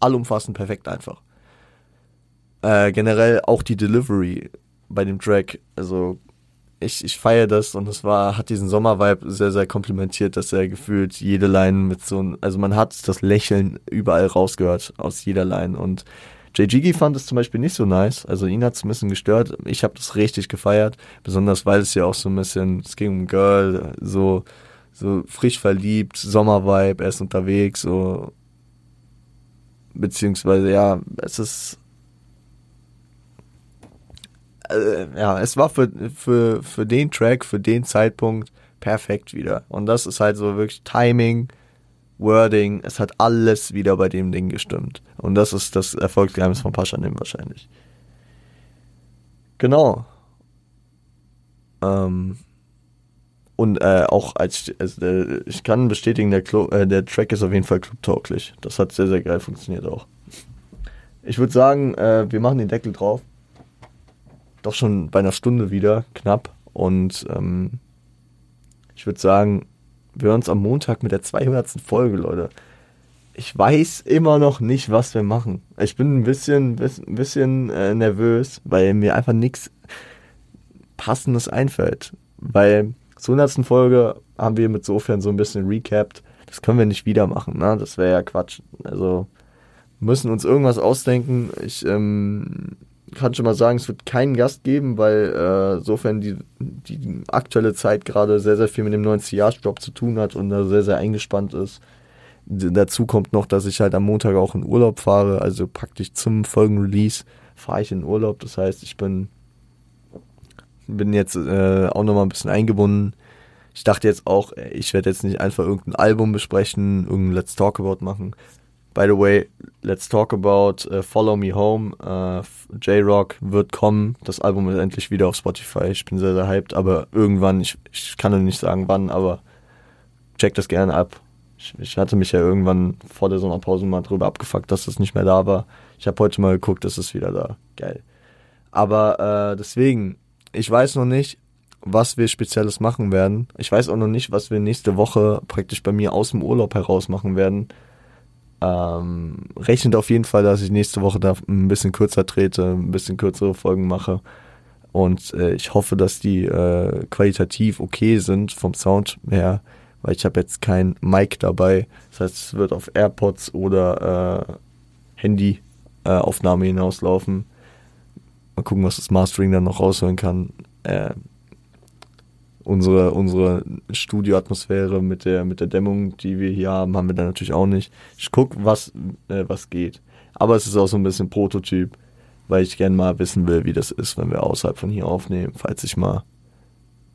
A: allumfassend perfekt einfach. Äh, generell auch die Delivery bei dem Track, also ich, ich feiere das und es war, hat diesen Sommervibe sehr, sehr komplimentiert, dass er gefühlt jede Line mit so ein, also man hat das Lächeln überall rausgehört aus jeder Line und Jiggy fand es zum Beispiel nicht so nice, also ihn hat es ein bisschen gestört. Ich habe das richtig gefeiert, besonders weil es ja auch so ein bisschen, es ging um Girl, so, so frisch verliebt, Sommervibe, er ist unterwegs, so, beziehungsweise ja, es ist, äh, ja, es war für, für, für den Track, für den Zeitpunkt perfekt wieder. Und das ist halt so wirklich Timing, Wording, es hat alles wieder bei dem Ding gestimmt. Und das ist das Erfolgsgeheimnis von Paschanim wahrscheinlich. Genau. Ähm, und äh, auch als äh, ich kann bestätigen, der, Klo, äh, der Track ist auf jeden Fall clubtauglich. Das hat sehr, sehr geil funktioniert auch. Ich würde sagen, äh, wir machen den Deckel drauf doch schon bei einer Stunde wieder, knapp. Und ähm, ich würde sagen, wir hören uns am Montag mit der 200. Folge, Leute. Ich weiß immer noch nicht, was wir machen. Ich bin ein bisschen, ein bisschen äh, nervös, weil mir einfach nichts Passendes einfällt. Weil zur 100. Folge haben wir mit sofern so ein bisschen recapped. Das können wir nicht wieder machen, ne? Das wäre ja Quatsch. Also müssen uns irgendwas ausdenken. Ich ähm, kann schon mal sagen, es wird keinen Gast geben, weil äh, sofern die, die aktuelle Zeit gerade sehr, sehr viel mit dem 90-Jahres-Job zu tun hat und da sehr, sehr eingespannt ist. D dazu kommt noch, dass ich halt am Montag auch in Urlaub fahre, also praktisch zum Folgenrelease fahre ich in Urlaub. Das heißt, ich bin, bin jetzt äh, auch nochmal ein bisschen eingebunden. Ich dachte jetzt auch, ich werde jetzt nicht einfach irgendein Album besprechen, irgendein Let's Talk About machen, By the way, let's talk about uh, Follow Me Home. Uh, J-Rock wird kommen. Das Album ist endlich wieder auf Spotify. Ich bin sehr, sehr hyped, aber irgendwann, ich, ich kann nur nicht sagen wann, aber check das gerne ab. Ich, ich hatte mich ja irgendwann vor der Sommerpause mal drüber abgefuckt, dass das nicht mehr da war. Ich habe heute mal geguckt, das ist wieder da. Geil. Aber äh, deswegen, ich weiß noch nicht, was wir Spezielles machen werden. Ich weiß auch noch nicht, was wir nächste Woche praktisch bei mir aus dem Urlaub heraus machen werden. Ähm, rechnet auf jeden Fall, dass ich nächste Woche da ein bisschen kürzer trete, ein bisschen kürzere Folgen mache. Und äh, ich hoffe, dass die äh, qualitativ okay sind vom Sound her, weil ich habe jetzt kein Mic dabei. Das heißt, es wird auf AirPods oder äh, Handy-Aufnahme äh, hinauslaufen. Mal gucken, was das Mastering dann noch rausholen kann. Äh, unsere, unsere Studioatmosphäre mit der, mit der Dämmung, die wir hier haben, haben wir dann natürlich auch nicht. Ich gucke, was, äh, was geht. Aber es ist auch so ein bisschen Prototyp, weil ich gerne mal wissen will, wie das ist, wenn wir außerhalb von hier aufnehmen, falls ich mal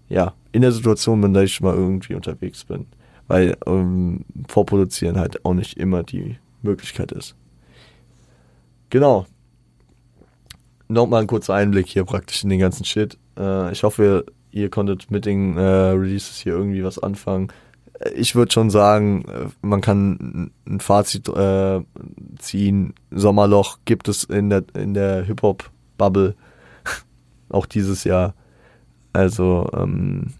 A: ja, in der Situation bin, dass ich mal irgendwie unterwegs bin. Weil ähm, vorproduzieren halt auch nicht immer die Möglichkeit ist. Genau. Nochmal ein kurzer Einblick hier praktisch in den ganzen Shit. Äh, ich hoffe, ihr konntet mit den äh, Releases hier irgendwie was anfangen. Ich würde schon sagen, äh, man kann ein Fazit äh, ziehen. Sommerloch gibt es in der, in der Hip-Hop-Bubble auch dieses Jahr. Also, ähm,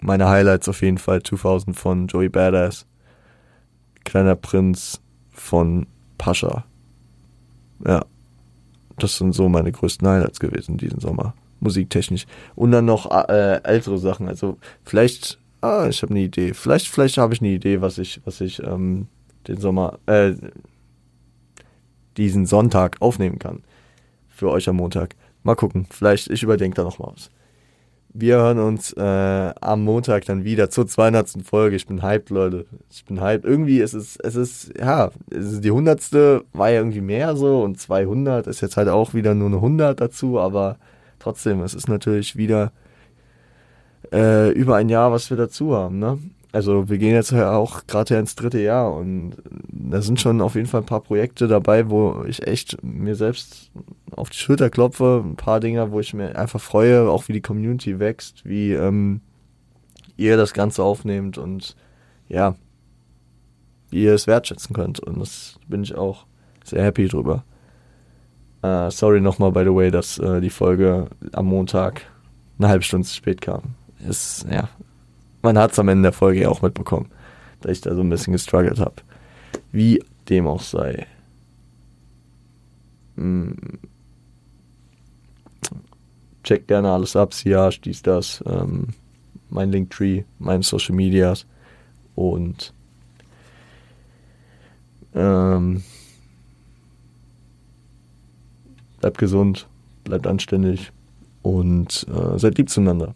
A: meine Highlights auf jeden Fall 2000 von Joey Badass, Kleiner Prinz von Pascha. Ja, das sind so meine größten Highlights gewesen diesen Sommer, musiktechnisch. Und dann noch äh, ältere Sachen. Also vielleicht, ah, ich habe eine Idee. Vielleicht, vielleicht habe ich eine Idee, was ich, was ich ähm, den Sommer, äh, diesen Sonntag aufnehmen kann für euch am Montag. Mal gucken. Vielleicht, ich überdenke da noch mal was. Wir hören uns äh, am Montag dann wieder zur 200. Folge. Ich bin hyped, Leute. Ich bin hyped. Irgendwie ist es, es ist, ja, es ist die 100. war ja irgendwie mehr so und 200 ist jetzt halt auch wieder nur eine 100 dazu, aber trotzdem, es ist natürlich wieder äh, über ein Jahr, was wir dazu haben, ne? Also wir gehen jetzt ja auch gerade ins dritte Jahr und da sind schon auf jeden Fall ein paar Projekte dabei, wo ich echt mir selbst auf die Schulter klopfe, ein paar Dinge, wo ich mir einfach freue, auch wie die Community wächst, wie ähm, ihr das Ganze aufnehmt und ja, wie ihr es wertschätzen könnt und das bin ich auch sehr happy drüber. Uh, sorry nochmal, by the way, dass uh, die Folge am Montag eine halbe Stunde zu spät kam. Ist, ja, man hat es am Ende der Folge ja auch mitbekommen, dass ich da so ein bisschen gestruggelt habe. Wie dem auch sei. Hm. Check gerne alles ab, Siage, dies, das, ähm, mein Linktree, meine Social Medias und ähm, bleibt gesund, bleibt anständig und äh, seid lieb zueinander.